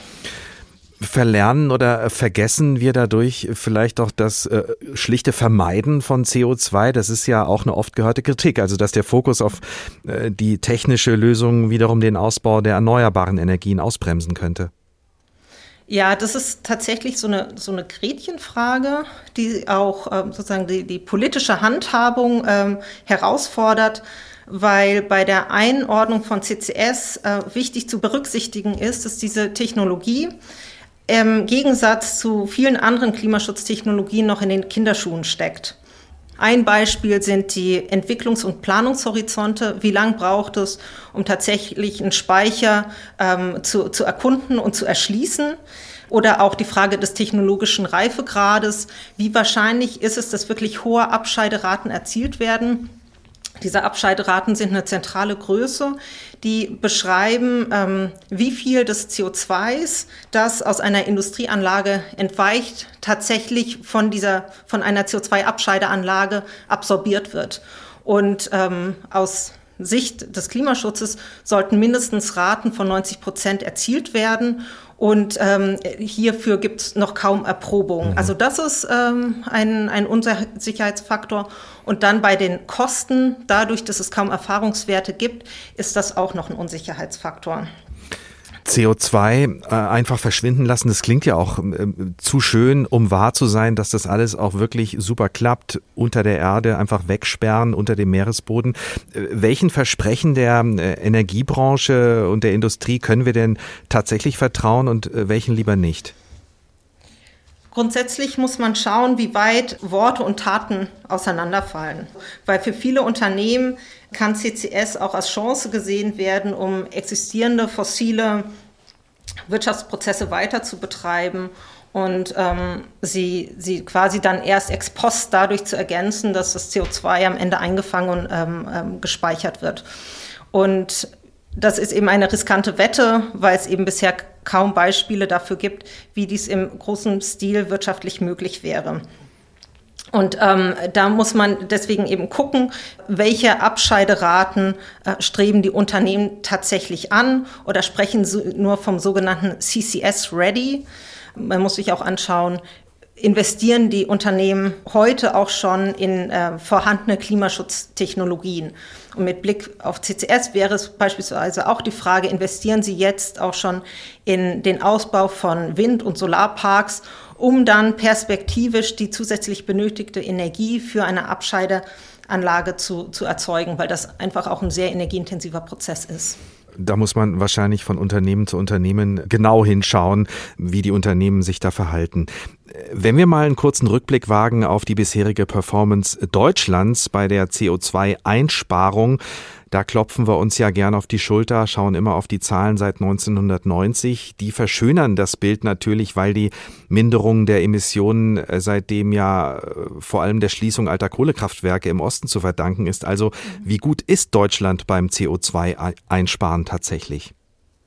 verlernen oder vergessen wir dadurch vielleicht auch das äh, schlichte Vermeiden von CO2? Das ist ja auch eine oft gehörte Kritik, also dass der Fokus auf äh, die technische Lösung wiederum den Ausbau der erneuerbaren Energien ausbremsen könnte. Ja, das ist tatsächlich so eine, so eine Gretchenfrage, die auch ähm, sozusagen die, die politische Handhabung ähm, herausfordert weil bei der Einordnung von CCS äh, wichtig zu berücksichtigen ist, dass diese Technologie im Gegensatz zu vielen anderen Klimaschutztechnologien noch in den Kinderschuhen steckt. Ein Beispiel sind die Entwicklungs- und Planungshorizonte. Wie lang braucht es, um tatsächlich einen Speicher ähm, zu, zu erkunden und zu erschließen? Oder auch die Frage des technologischen Reifegrades. Wie wahrscheinlich ist es, dass wirklich hohe Abscheideraten erzielt werden? Diese Abscheideraten sind eine zentrale Größe, die beschreiben, ähm, wie viel des CO2s, das aus einer Industrieanlage entweicht, tatsächlich von dieser, von einer CO2-Abscheideanlage absorbiert wird. Und ähm, aus Sicht des Klimaschutzes sollten mindestens Raten von 90 Prozent erzielt werden. Und ähm, hierfür gibt es noch kaum Erprobung. Mhm. Also das ist ähm, ein, ein Unsicherheitsfaktor. Und dann bei den Kosten, dadurch, dass es kaum Erfahrungswerte gibt, ist das auch noch ein Unsicherheitsfaktor. CO2 äh, einfach verschwinden lassen, das klingt ja auch äh, zu schön, um wahr zu sein, dass das alles auch wirklich super klappt, unter der Erde einfach wegsperren, unter dem Meeresboden. Äh, welchen Versprechen der äh, Energiebranche und der Industrie können wir denn tatsächlich vertrauen und äh, welchen lieber nicht? Grundsätzlich muss man schauen, wie weit Worte und Taten auseinanderfallen. Weil für viele Unternehmen kann CCS auch als Chance gesehen werden, um existierende fossile Wirtschaftsprozesse weiter zu betreiben und ähm, sie, sie quasi dann erst ex post dadurch zu ergänzen, dass das CO2 am Ende eingefangen und ähm, ähm, gespeichert wird. Und das ist eben eine riskante Wette, weil es eben bisher kaum Beispiele dafür gibt, wie dies im großen Stil wirtschaftlich möglich wäre. Und ähm, da muss man deswegen eben gucken, welche Abscheideraten äh, streben die Unternehmen tatsächlich an oder sprechen so, nur vom sogenannten CCS Ready. Man muss sich auch anschauen, investieren die Unternehmen heute auch schon in äh, vorhandene Klimaschutztechnologien. Und mit Blick auf CCS wäre es beispielsweise auch die Frage, investieren Sie jetzt auch schon in den Ausbau von Wind- und Solarparks, um dann perspektivisch die zusätzlich benötigte Energie für eine Abscheideanlage zu, zu erzeugen, weil das einfach auch ein sehr energieintensiver Prozess ist. Da muss man wahrscheinlich von Unternehmen zu Unternehmen genau hinschauen, wie die Unternehmen sich da verhalten. Wenn wir mal einen kurzen Rückblick wagen auf die bisherige Performance Deutschlands bei der CO2-Einsparung, da klopfen wir uns ja gern auf die Schulter, schauen immer auf die Zahlen seit 1990. Die verschönern das Bild natürlich, weil die Minderung der Emissionen äh, seitdem ja äh, vor allem der Schließung alter Kohlekraftwerke im Osten zu verdanken ist. Also wie gut ist Deutschland beim CO2-Einsparen tatsächlich?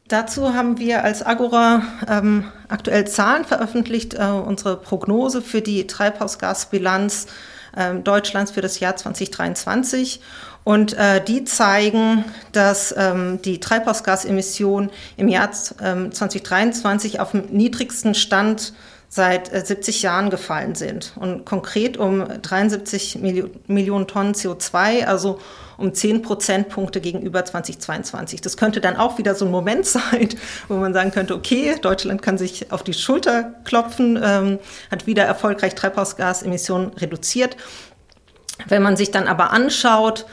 Dazu haben wir als Agora ähm, aktuell Zahlen veröffentlicht, äh, unsere Prognose für die Treibhausgasbilanz äh, Deutschlands für das Jahr 2023. Und äh, die zeigen, dass ähm, die Treibhausgasemissionen im Jahr ähm, 2023 auf dem niedrigsten Stand seit äh, 70 Jahren gefallen sind. Und konkret um 73 Milio Millionen Tonnen CO2, also um 10 Prozentpunkte gegenüber 2022. Das könnte dann auch wieder so ein Moment sein, wo man sagen könnte, okay, Deutschland kann sich auf die Schulter klopfen, ähm, hat wieder erfolgreich Treibhausgasemissionen reduziert. Wenn man sich dann aber anschaut,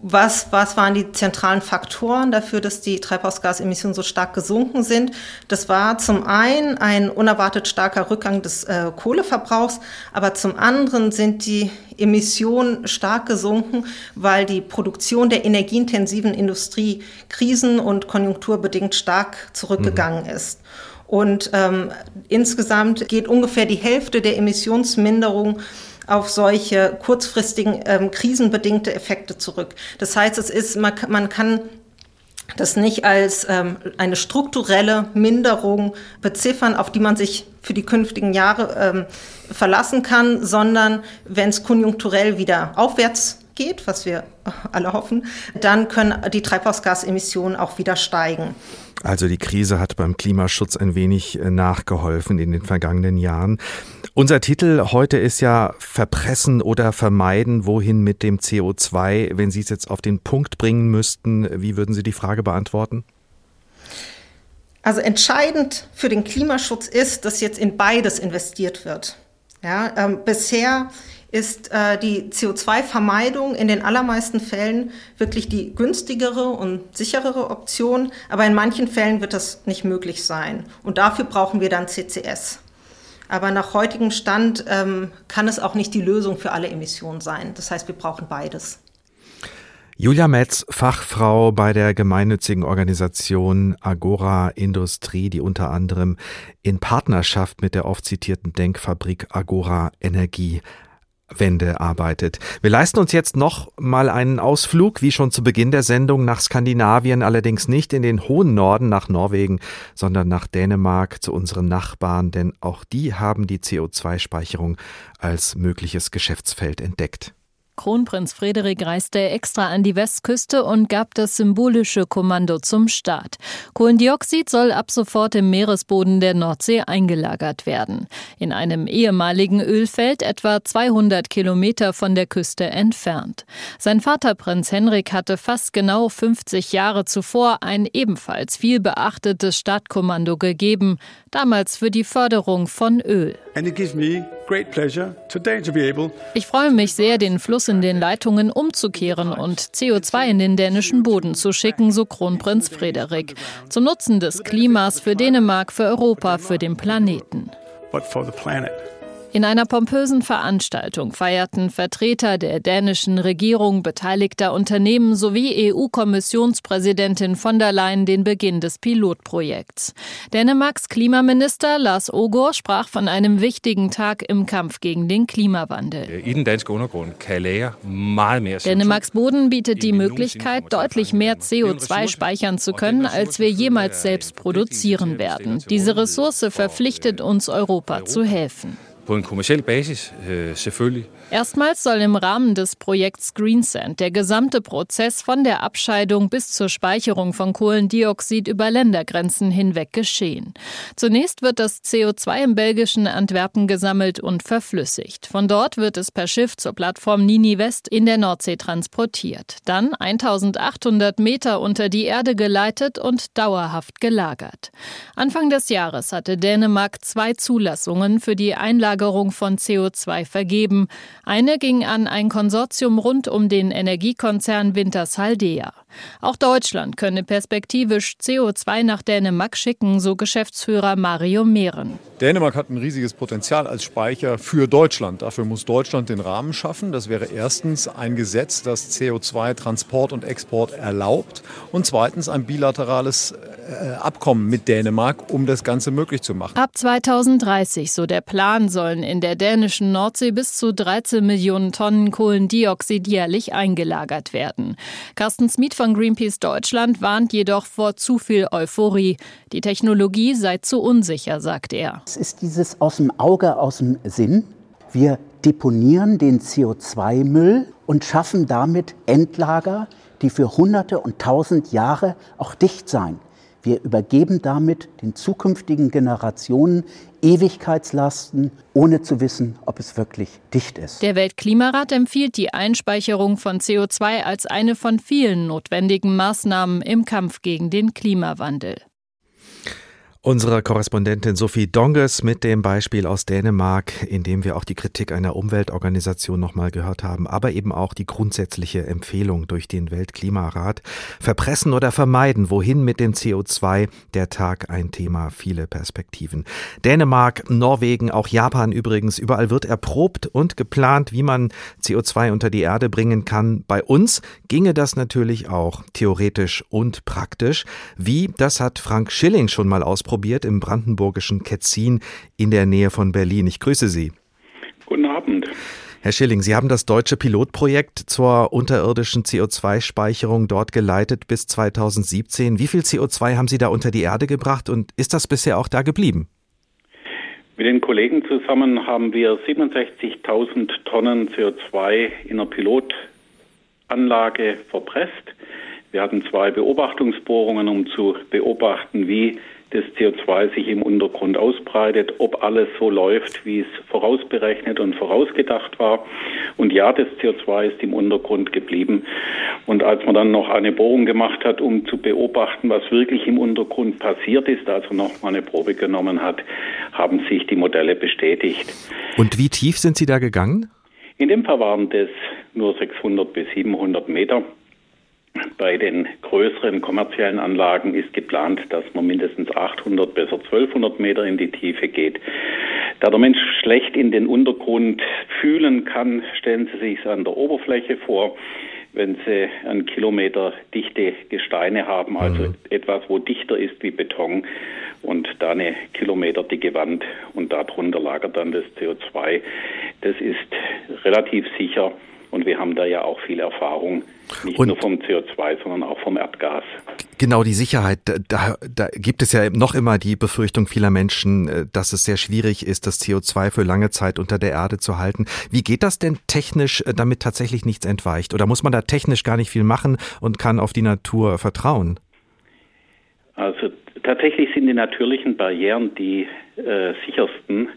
was, was waren die zentralen Faktoren dafür, dass die Treibhausgasemissionen so stark gesunken sind? Das war zum einen ein unerwartet starker Rückgang des äh, Kohleverbrauchs, aber zum anderen sind die Emissionen stark gesunken, weil die Produktion der energieintensiven Industrie krisen- und konjunkturbedingt stark zurückgegangen mhm. ist. Und ähm, insgesamt geht ungefähr die Hälfte der Emissionsminderung auf solche kurzfristigen ähm, krisenbedingte Effekte zurück. Das heißt, es ist, man, man kann das nicht als ähm, eine strukturelle Minderung beziffern, auf die man sich für die künftigen Jahre ähm, verlassen kann, sondern wenn es konjunkturell wieder aufwärts geht, was wir alle hoffen, dann können die Treibhausgasemissionen auch wieder steigen. Also die Krise hat beim Klimaschutz ein wenig äh, nachgeholfen in den vergangenen Jahren. Unser Titel heute ist ja Verpressen oder vermeiden, wohin mit dem CO2. Wenn Sie es jetzt auf den Punkt bringen müssten, wie würden Sie die Frage beantworten? Also entscheidend für den Klimaschutz ist, dass jetzt in beides investiert wird. Ja, ähm, bisher ist äh, die CO2-Vermeidung in den allermeisten Fällen wirklich die günstigere und sicherere Option, aber in manchen Fällen wird das nicht möglich sein. Und dafür brauchen wir dann CCS. Aber nach heutigem Stand ähm, kann es auch nicht die Lösung für alle Emissionen sein. Das heißt, wir brauchen beides. Julia Metz, Fachfrau bei der gemeinnützigen Organisation Agora Industrie, die unter anderem in Partnerschaft mit der oft zitierten Denkfabrik Agora Energie Wende arbeitet. Wir leisten uns jetzt noch mal einen Ausflug, wie schon zu Beginn der Sendung, nach Skandinavien, allerdings nicht in den hohen Norden nach Norwegen, sondern nach Dänemark zu unseren Nachbarn, denn auch die haben die CO2-Speicherung als mögliches Geschäftsfeld entdeckt. Kronprinz Frederik reiste extra an die Westküste und gab das symbolische Kommando zum Start. Kohlendioxid soll ab sofort im Meeresboden der Nordsee eingelagert werden. In einem ehemaligen Ölfeld etwa 200 Kilometer von der Küste entfernt. Sein Vater Prinz Henrik hatte fast genau 50 Jahre zuvor ein ebenfalls viel beachtetes Startkommando gegeben, damals für die Förderung von Öl. Ich freue mich sehr, den Fluss in den Leitungen umzukehren und CO2 in den dänischen Boden zu schicken, so Kronprinz Frederik. Zum Nutzen des Klimas für Dänemark, für Europa, für den Planeten. But for the planet. In einer pompösen Veranstaltung feierten Vertreter der dänischen Regierung, beteiligter Unternehmen sowie EU-Kommissionspräsidentin von der Leyen den Beginn des Pilotprojekts. Dänemarks Klimaminister Lars Ogor sprach von einem wichtigen Tag im Kampf gegen den Klimawandel. Dänemarks Boden bietet die Möglichkeit, deutlich mehr CO2 speichern zu können, als wir jemals selbst produzieren werden. Diese Ressource verpflichtet uns, Europa zu helfen på en kommersiel basis, øh, selvfølgelig. Erstmals soll im Rahmen des Projekts Greensand der gesamte Prozess von der Abscheidung bis zur Speicherung von Kohlendioxid über Ländergrenzen hinweg geschehen. Zunächst wird das CO2 im belgischen Antwerpen gesammelt und verflüssigt. Von dort wird es per Schiff zur Plattform Nini West in der Nordsee transportiert. Dann 1800 Meter unter die Erde geleitet und dauerhaft gelagert. Anfang des Jahres hatte Dänemark zwei Zulassungen für die Einlagerung von CO2 vergeben. Eine ging an ein Konsortium rund um den Energiekonzern Wintershaldea. Auch Deutschland könne perspektivisch CO2 nach Dänemark schicken, so Geschäftsführer Mario Mehren. Dänemark hat ein riesiges Potenzial als Speicher für Deutschland. Dafür muss Deutschland den Rahmen schaffen. Das wäre erstens ein Gesetz, das CO2-Transport und Export erlaubt und zweitens ein bilaterales äh, Abkommen mit Dänemark, um das Ganze möglich zu machen. Ab 2030, so der Plan, sollen in der dänischen Nordsee bis zu 13 Millionen Tonnen Kohlendioxid jährlich eingelagert werden. Carsten Smith von Greenpeace Deutschland warnt jedoch vor zu viel Euphorie. Die Technologie sei zu unsicher, sagt er. Es ist dieses aus dem Auge, aus dem Sinn. Wir deponieren den CO2-Müll und schaffen damit Endlager, die für Hunderte und Tausend Jahre auch dicht sein. Wir übergeben damit den zukünftigen Generationen Ewigkeitslasten, ohne zu wissen, ob es wirklich dicht ist. Der Weltklimarat empfiehlt die Einspeicherung von CO2 als eine von vielen notwendigen Maßnahmen im Kampf gegen den Klimawandel. Unsere Korrespondentin Sophie Donges mit dem Beispiel aus Dänemark, in dem wir auch die Kritik einer Umweltorganisation nochmal gehört haben, aber eben auch die grundsätzliche Empfehlung durch den Weltklimarat. Verpressen oder vermeiden, wohin mit dem CO2? Der Tag ein Thema, viele Perspektiven. Dänemark, Norwegen, auch Japan übrigens, überall wird erprobt und geplant, wie man CO2 unter die Erde bringen kann. Bei uns ginge das natürlich auch, theoretisch und praktisch. Wie, das hat Frank Schilling schon mal ausprobiert ausprobiert im brandenburgischen Ketzin in der Nähe von Berlin. Ich grüße Sie. Guten Abend. Herr Schilling, Sie haben das deutsche Pilotprojekt zur unterirdischen CO2-Speicherung dort geleitet bis 2017. Wie viel CO2 haben Sie da unter die Erde gebracht und ist das bisher auch da geblieben? Mit den Kollegen zusammen haben wir 67.000 Tonnen CO2 in einer Pilotanlage verpresst. Wir hatten zwei Beobachtungsbohrungen, um zu beobachten, wie das CO2 sich im Untergrund ausbreitet, ob alles so läuft, wie es vorausberechnet und vorausgedacht war. Und ja, das CO2 ist im Untergrund geblieben. Und als man dann noch eine Bohrung gemacht hat, um zu beobachten, was wirklich im Untergrund passiert ist, also nochmal eine Probe genommen hat, haben sich die Modelle bestätigt. Und wie tief sind Sie da gegangen? In dem Fall waren das nur 600 bis 700 Meter. Bei den größeren kommerziellen Anlagen ist geplant, dass man mindestens 800, besser 1200 Meter in die Tiefe geht. Da der Mensch schlecht in den Untergrund fühlen kann, stellen Sie sich es an der Oberfläche vor. Wenn Sie einen Kilometer dichte Gesteine haben, also mhm. etwas, wo dichter ist wie Beton und da eine kilometerdicke Wand und darunter lagert dann das CO2, das ist relativ sicher und wir haben da ja auch viel Erfahrung, nicht und nur vom CO2, sondern auch vom Erdgas. Genau, die Sicherheit. Da, da gibt es ja noch immer die Befürchtung vieler Menschen, äh, dass es sehr schwierig ist, das CO2 für lange Zeit unter der Erde zu halten. Wie geht das denn technisch, äh, damit tatsächlich nichts entweicht? Oder muss man da technisch gar nicht viel machen und kann auf die Natur vertrauen? Also tatsächlich sind die natürlichen Barrieren die äh, sichersten.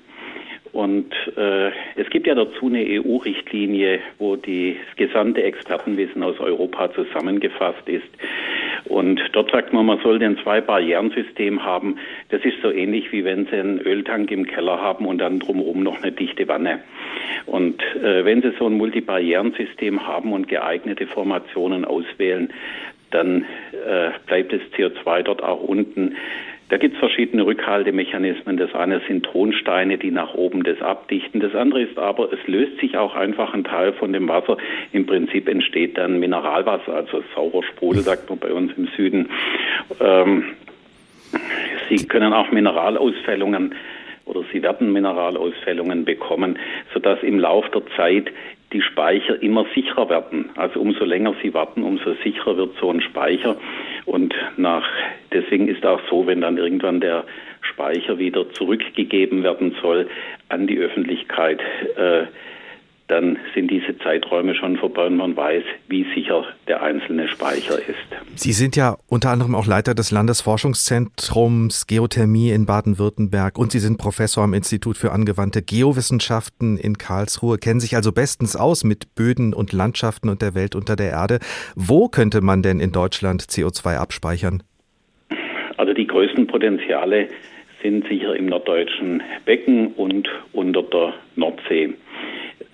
Und äh, es gibt ja dazu eine EU-Richtlinie, wo das gesamte Expertenwissen aus Europa zusammengefasst ist. Und dort sagt man, man soll ein Zwei-Barrieren-System haben. Das ist so ähnlich wie wenn Sie einen Öltank im Keller haben und dann drumherum noch eine dichte Wanne. Und äh, wenn Sie so ein Multibarrierensystem haben und geeignete Formationen auswählen, dann äh, bleibt das CO2 dort auch unten. Da gibt es verschiedene Rückhaltemechanismen. Das eine sind Tonsteine, die nach oben das abdichten. Das andere ist aber, es löst sich auch einfach ein Teil von dem Wasser. Im Prinzip entsteht dann Mineralwasser, also saurer Sprudel, sagt man bei uns im Süden. Ähm, Sie können auch Mineralausfällungen oder sie werden Mineralausfällungen bekommen, sodass im Lauf der Zeit die Speicher immer sicherer werden. Also umso länger sie warten, umso sicherer wird so ein Speicher. Und nach, deswegen ist auch so, wenn dann irgendwann der Speicher wieder zurückgegeben werden soll an die Öffentlichkeit, äh, dann sind diese Zeiträume schon vorbei und man weiß, wie sicher der einzelne Speicher ist. Sie sind ja unter anderem auch Leiter des Landesforschungszentrums Geothermie in Baden-Württemberg und Sie sind Professor am Institut für angewandte Geowissenschaften in Karlsruhe, kennen sich also bestens aus mit Böden und Landschaften und der Welt unter der Erde. Wo könnte man denn in Deutschland CO2 abspeichern? Also die größten Potenziale sind sicher im norddeutschen Becken und unter der Nordsee.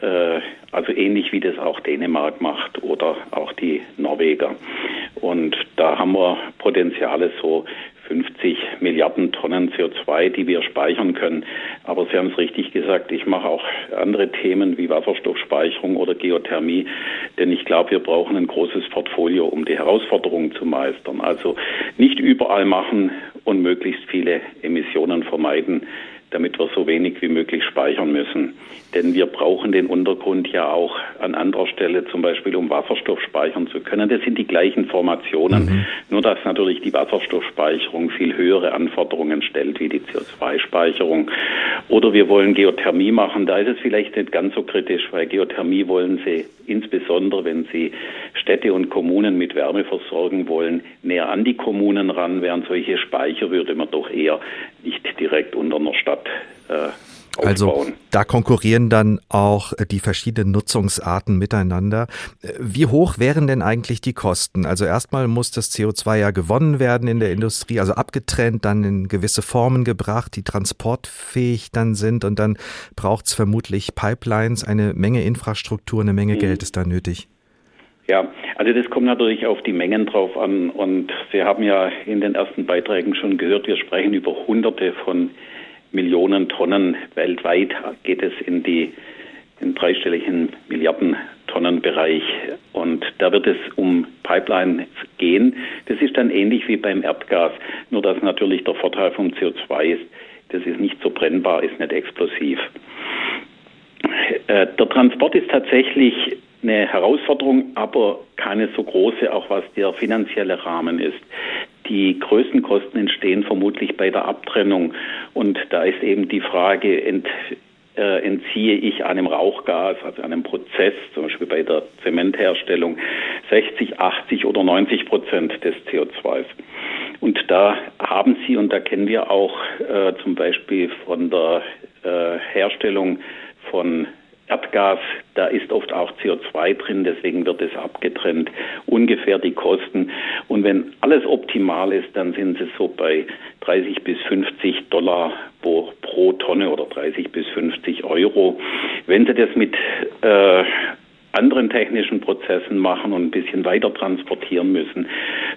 Äh, also ähnlich wie das auch Dänemark macht oder auch die Norweger. Und da haben wir Potenziale so 50 Milliarden Tonnen CO2, die wir speichern können. Aber Sie haben es richtig gesagt, ich mache auch andere Themen wie Wasserstoffspeicherung oder Geothermie, denn ich glaube, wir brauchen ein großes Portfolio, um die Herausforderungen zu meistern. Also nicht überall machen und möglichst viele Emissionen vermeiden damit wir so wenig wie möglich speichern müssen. Denn wir brauchen den Untergrund ja auch an anderer Stelle, zum Beispiel um Wasserstoff speichern zu können. Das sind die gleichen Formationen, mhm. nur dass natürlich die Wasserstoffspeicherung viel höhere Anforderungen stellt wie die CO2-Speicherung. Oder wir wollen Geothermie machen, da ist es vielleicht nicht ganz so kritisch, weil Geothermie wollen Sie insbesondere, wenn Sie Städte und Kommunen mit Wärme versorgen wollen, näher an die Kommunen ran, während solche Speicher würde man doch eher nicht direkt unter einer Stadt äh, Also da konkurrieren dann auch die verschiedenen Nutzungsarten miteinander. Wie hoch wären denn eigentlich die Kosten? Also erstmal muss das CO2 ja gewonnen werden in der Industrie, also abgetrennt, dann in gewisse Formen gebracht, die transportfähig dann sind und dann braucht es vermutlich Pipelines, eine Menge Infrastruktur, eine Menge mhm. Geld ist da nötig. Ja, also das kommt natürlich auf die Mengen drauf an. Und Sie haben ja in den ersten Beiträgen schon gehört, wir sprechen über Hunderte von Millionen Tonnen. Weltweit geht es in die in dreistelligen Milliardentonnenbereich. Und da wird es um Pipelines gehen. Das ist dann ähnlich wie beim Erdgas, nur dass natürlich der Vorteil vom CO2 ist, das ist nicht so brennbar, ist nicht explosiv. Äh, der Transport ist tatsächlich eine Herausforderung, aber keine so große, auch was der finanzielle Rahmen ist. Die größten Kosten entstehen vermutlich bei der Abtrennung. Und da ist eben die Frage, ent, äh, entziehe ich einem Rauchgas, also einem Prozess, zum Beispiel bei der Zementherstellung, 60, 80 oder 90 Prozent des CO2s. Und da haben Sie, und da kennen wir auch äh, zum Beispiel von der äh, Herstellung von Erdgas, da ist oft auch CO2 drin, deswegen wird es abgetrennt. Ungefähr die Kosten. Und wenn alles optimal ist, dann sind sie so bei 30 bis 50 Dollar pro, pro Tonne oder 30 bis 50 Euro. Wenn Sie das mit äh, anderen technischen Prozessen machen und ein bisschen weiter transportieren müssen,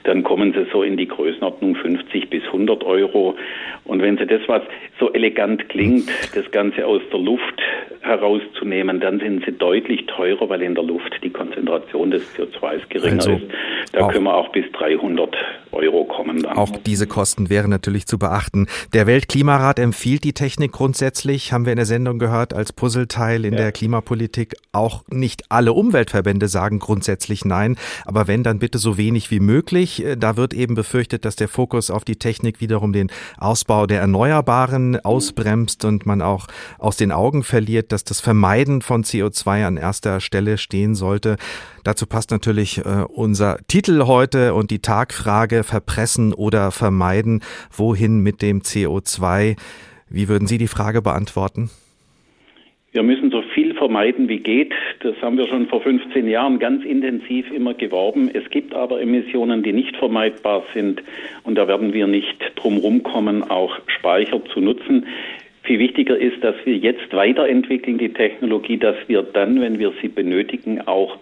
dann kommen sie so in die Größenordnung 50 bis 100 Euro. Und wenn sie das, was so elegant klingt, das Ganze aus der Luft herauszunehmen, dann sind sie deutlich teurer, weil in der Luft die Konzentration des CO2 geringer also ist. Da können wir auch bis 300 Euro kommen. Dann. Auch diese Kosten wären natürlich zu beachten. Der Weltklimarat empfiehlt die Technik grundsätzlich, haben wir in der Sendung gehört, als Puzzleteil in ja. der Klimapolitik. Auch nicht alle Umweltverbände sagen grundsätzlich nein, aber wenn, dann bitte so wenig wie möglich. Da wird eben befürchtet, dass der Fokus auf die Technik wiederum den Ausbau der Erneuerbaren ausbremst und man auch aus den Augen verliert, dass das Vermeiden von CO2 an erster Stelle stehen sollte. Dazu passt natürlich äh, unser Titel heute und die Tagfrage verpressen oder vermeiden. Wohin mit dem CO2? Wie würden Sie die Frage beantworten? Wir müssen so viel vermeiden wie geht. Das haben wir schon vor 15 Jahren ganz intensiv immer geworben. Es gibt aber Emissionen, die nicht vermeidbar sind und da werden wir nicht drum rumkommen, auch Speicher zu nutzen. Viel wichtiger ist, dass wir jetzt weiterentwickeln die Technologie, dass wir dann, wenn wir sie benötigen, auch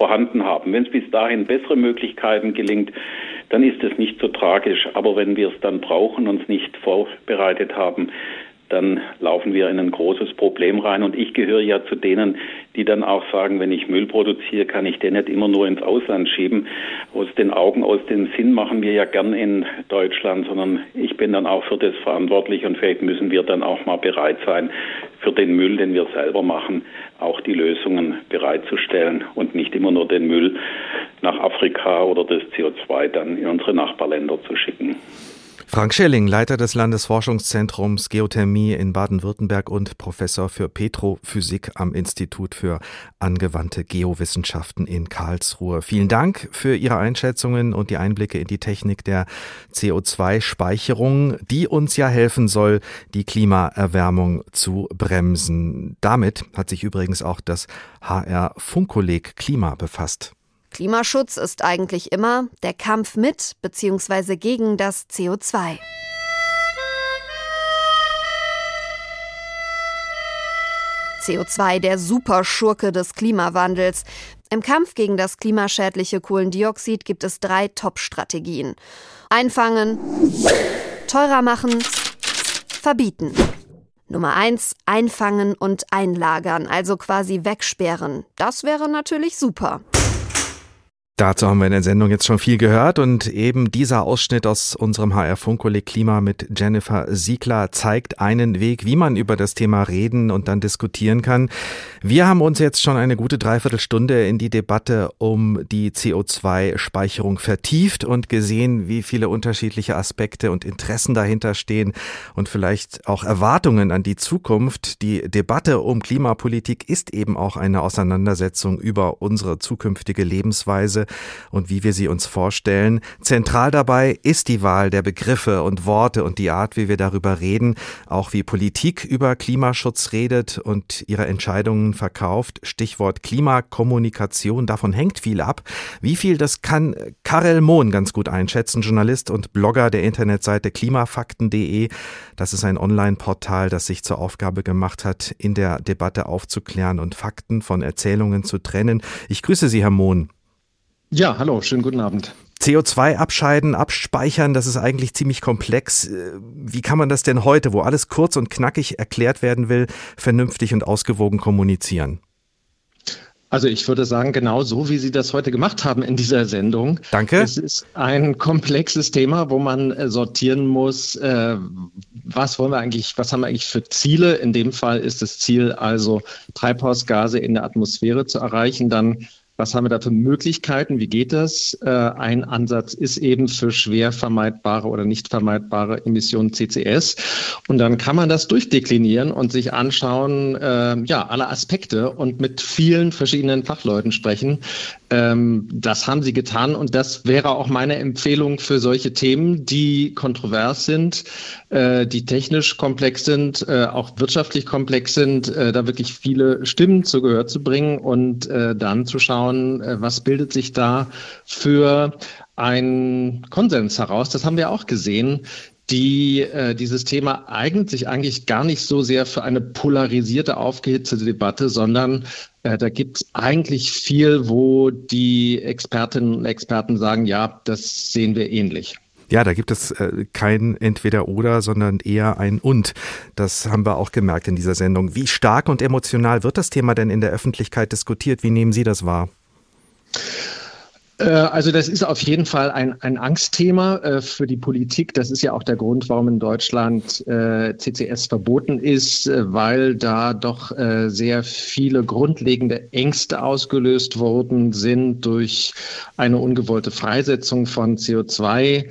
vorhanden haben. Wenn es bis dahin bessere Möglichkeiten gelingt, dann ist es nicht so tragisch. Aber wenn wir es dann brauchen und es nicht vorbereitet haben, dann laufen wir in ein großes Problem rein. Und ich gehöre ja zu denen, die dann auch sagen, wenn ich Müll produziere, kann ich den nicht immer nur ins Ausland schieben. Aus den Augen, aus den Sinn machen wir ja gern in Deutschland, sondern ich bin dann auch für das verantwortlich und vielleicht müssen wir dann auch mal bereit sein, für den Müll, den wir selber machen, auch die Lösungen bereitzustellen und nicht immer nur den Müll nach Afrika oder das CO2 dann in unsere Nachbarländer zu schicken. Frank Schelling, Leiter des Landesforschungszentrums Geothermie in Baden-Württemberg und Professor für Petrophysik am Institut für angewandte Geowissenschaften in Karlsruhe. Vielen Dank für Ihre Einschätzungen und die Einblicke in die Technik der CO2-Speicherung, die uns ja helfen soll, die Klimaerwärmung zu bremsen. Damit hat sich übrigens auch das HR Funkkolleg Klima befasst. Klimaschutz ist eigentlich immer der Kampf mit bzw. gegen das CO2. CO2, der Superschurke des Klimawandels. Im Kampf gegen das klimaschädliche Kohlendioxid gibt es drei Top-Strategien. Einfangen, teurer machen, verbieten. Nummer eins: Einfangen und einlagern, also quasi wegsperren. Das wäre natürlich super. Dazu haben wir in der Sendung jetzt schon viel gehört und eben dieser Ausschnitt aus unserem HR Funkkolleg Klima mit Jennifer Siegler zeigt einen Weg, wie man über das Thema reden und dann diskutieren kann. Wir haben uns jetzt schon eine gute Dreiviertelstunde in die Debatte um die CO2-Speicherung vertieft und gesehen, wie viele unterschiedliche Aspekte und Interessen dahinter stehen und vielleicht auch Erwartungen an die Zukunft. Die Debatte um Klimapolitik ist eben auch eine Auseinandersetzung über unsere zukünftige Lebensweise und wie wir sie uns vorstellen. Zentral dabei ist die Wahl der Begriffe und Worte und die Art, wie wir darüber reden, auch wie Politik über Klimaschutz redet und ihre Entscheidungen verkauft. Stichwort Klimakommunikation, davon hängt viel ab. Wie viel, das kann Karel Mohn ganz gut einschätzen, Journalist und Blogger der Internetseite klimafakten.de. Das ist ein Online-Portal, das sich zur Aufgabe gemacht hat, in der Debatte aufzuklären und Fakten von Erzählungen zu trennen. Ich grüße Sie, Herr Mohn. Ja, hallo, schönen guten Abend. CO2 abscheiden, abspeichern, das ist eigentlich ziemlich komplex. Wie kann man das denn heute, wo alles kurz und knackig erklärt werden will, vernünftig und ausgewogen kommunizieren? Also ich würde sagen, genau so, wie Sie das heute gemacht haben in dieser Sendung. Danke. Es ist ein komplexes Thema, wo man äh, sortieren muss, äh, was wollen wir eigentlich, was haben wir eigentlich für Ziele? In dem Fall ist das Ziel also, Treibhausgase in der Atmosphäre zu erreichen. Dann was haben wir da für Möglichkeiten? Wie geht das? Äh, ein Ansatz ist eben für schwer vermeidbare oder nicht vermeidbare Emissionen CCS. Und dann kann man das durchdeklinieren und sich anschauen, äh, ja, alle Aspekte und mit vielen verschiedenen Fachleuten sprechen. Ähm, das haben sie getan und das wäre auch meine Empfehlung für solche Themen, die kontrovers sind, äh, die technisch komplex sind, äh, auch wirtschaftlich komplex sind, äh, da wirklich viele Stimmen zu Gehör zu bringen und äh, dann zu schauen, äh, was bildet sich da für ein Konsens heraus. Das haben wir auch gesehen die äh, dieses Thema eignet sich eigentlich gar nicht so sehr für eine polarisierte, aufgehitzte Debatte, sondern äh, da gibt es eigentlich viel, wo die Expertinnen und Experten sagen, ja, das sehen wir ähnlich. Ja, da gibt es äh, kein Entweder-Oder, sondern eher ein Und. Das haben wir auch gemerkt in dieser Sendung. Wie stark und emotional wird das Thema denn in der Öffentlichkeit diskutiert? Wie nehmen Sie das wahr? Äh, also das ist auf jeden Fall ein, ein Angstthema äh, für die Politik. Das ist ja auch der Grund, warum in Deutschland äh, CCS verboten ist, weil da doch sehr viele grundlegende Ängste ausgelöst worden sind durch eine ungewollte Freisetzung von CO2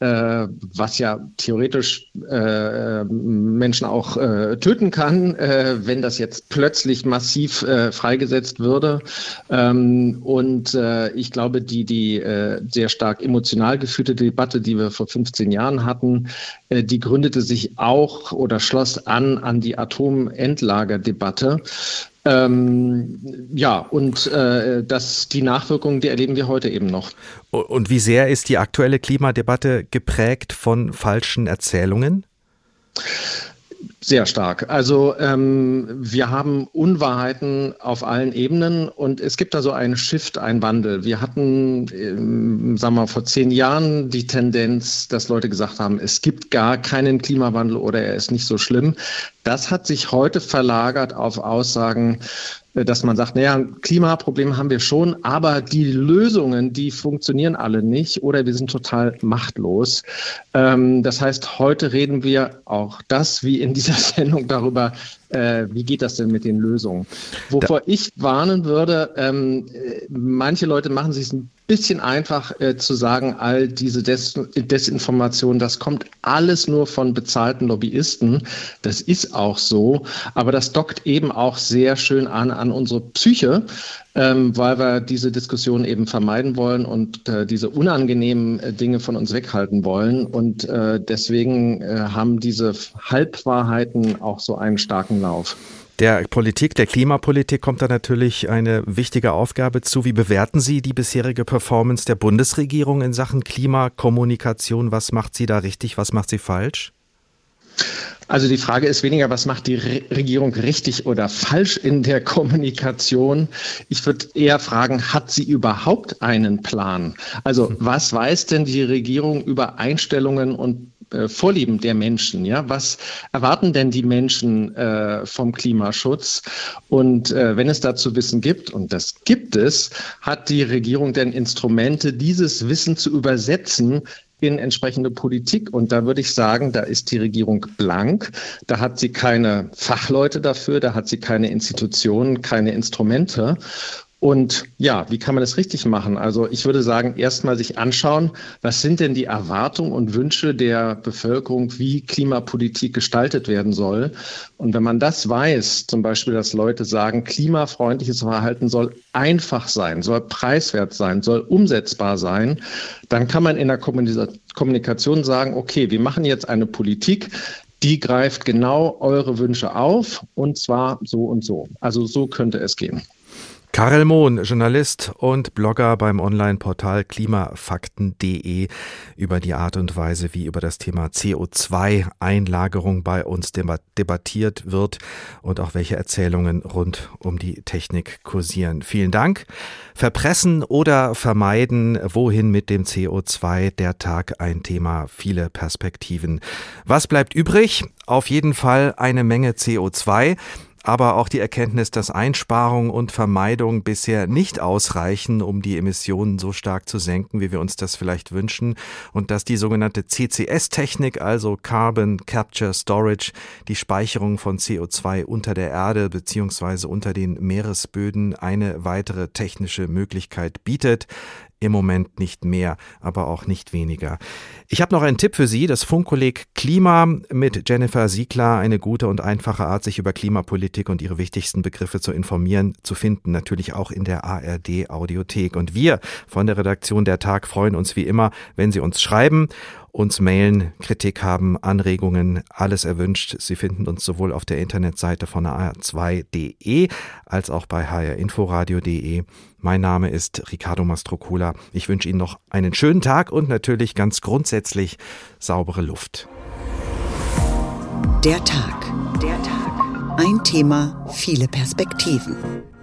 äh, was ja theoretisch äh, Menschen auch äh, töten kann, äh, wenn das jetzt plötzlich massiv äh, freigesetzt würde. Ähm, und äh, ich glaube, die, die sehr stark emotional geführte Debatte, die wir vor 15 Jahren hatten, die gründete sich auch oder schloss an an die Atomendlagerdebatte. Ähm, ja, und äh, das, die Nachwirkungen, die erleben wir heute eben noch. Und wie sehr ist die aktuelle Klimadebatte geprägt von falschen Erzählungen? Sehr stark. Also ähm, wir haben Unwahrheiten auf allen Ebenen und es gibt da so einen Shift, einen Wandel. Wir hatten, ähm, sagen wir mal, vor zehn Jahren die Tendenz, dass Leute gesagt haben, es gibt gar keinen Klimawandel oder er ist nicht so schlimm. Das hat sich heute verlagert auf Aussagen, dass man sagt, naja, Klimaprobleme haben wir schon, aber die Lösungen, die funktionieren alle nicht oder wir sind total machtlos. Ähm, das heißt, heute reden wir auch das, wie in dieser Sendung, darüber, äh, wie geht das denn mit den Lösungen. Wovor da ich warnen würde, ähm, äh, manche Leute machen sich ein bisschen einfach äh, zu sagen, all diese Des Desinformation, das kommt alles nur von bezahlten Lobbyisten. Das ist auch so, aber das dockt eben auch sehr schön an an unsere Psyche, ähm, weil wir diese Diskussion eben vermeiden wollen und äh, diese unangenehmen äh, Dinge von uns weghalten wollen. Und äh, deswegen haben diese Halbwahrheiten auch so einen starken Lauf. Der Politik, der Klimapolitik kommt da natürlich eine wichtige Aufgabe zu. Wie bewerten Sie die bisherige Performance der Bundesregierung in Sachen Klimakommunikation? Was macht sie da richtig, was macht sie falsch? Also die Frage ist weniger, was macht die Re Regierung richtig oder falsch in der Kommunikation? Ich würde eher fragen, hat sie überhaupt einen Plan? Also was weiß denn die Regierung über Einstellungen und äh, Vorlieben der Menschen. Ja, was erwarten denn die Menschen äh, vom Klimaschutz? Und äh, wenn es dazu Wissen gibt, und das gibt es, hat die Regierung denn Instrumente, dieses Wissen zu übersetzen in entsprechende Politik. Und da würde ich sagen, da ist die Regierung blank. Da hat sie keine Fachleute dafür, da hat sie keine Institutionen, keine Instrumente. Und ja, wie kann man das richtig machen? Also ich würde sagen, erstmal sich anschauen, was sind denn die Erwartungen und Wünsche der Bevölkerung, wie Klimapolitik gestaltet werden soll. Und wenn man das weiß, zum Beispiel, dass Leute sagen, klimafreundliches Verhalten soll einfach sein, soll preiswert sein, soll umsetzbar sein, dann kann man in der Kommunikation sagen, okay, wir machen jetzt eine Politik, die greift genau eure Wünsche auf und zwar so und so. Also so könnte es gehen. Karel Mohn, Journalist und Blogger beim Online-Portal klimafakten.de über die Art und Weise, wie über das Thema CO2-Einlagerung bei uns debattiert wird und auch welche Erzählungen rund um die Technik kursieren. Vielen Dank. Verpressen oder vermeiden, wohin mit dem CO2? Der Tag ein Thema, viele Perspektiven. Was bleibt übrig? Auf jeden Fall eine Menge CO2 aber auch die Erkenntnis, dass Einsparung und Vermeidung bisher nicht ausreichen, um die Emissionen so stark zu senken, wie wir uns das vielleicht wünschen, und dass die sogenannte CCS-Technik, also Carbon Capture Storage, die Speicherung von CO2 unter der Erde beziehungsweise unter den Meeresböden eine weitere technische Möglichkeit bietet im Moment nicht mehr, aber auch nicht weniger. Ich habe noch einen Tipp für Sie, das Funkkolleg Klima mit Jennifer Siegler, eine gute und einfache Art, sich über Klimapolitik und ihre wichtigsten Begriffe zu informieren, zu finden, natürlich auch in der ARD Audiothek. Und wir von der Redaktion der Tag freuen uns wie immer, wenn Sie uns schreiben uns mailen, Kritik haben, Anregungen, alles erwünscht. Sie finden uns sowohl auf der Internetseite von hr2.de als auch bei hrinforadio.de. Mein Name ist Ricardo Mastrocola. Ich wünsche Ihnen noch einen schönen Tag und natürlich ganz grundsätzlich saubere Luft. Der Tag. Der Tag. Ein Thema, viele Perspektiven.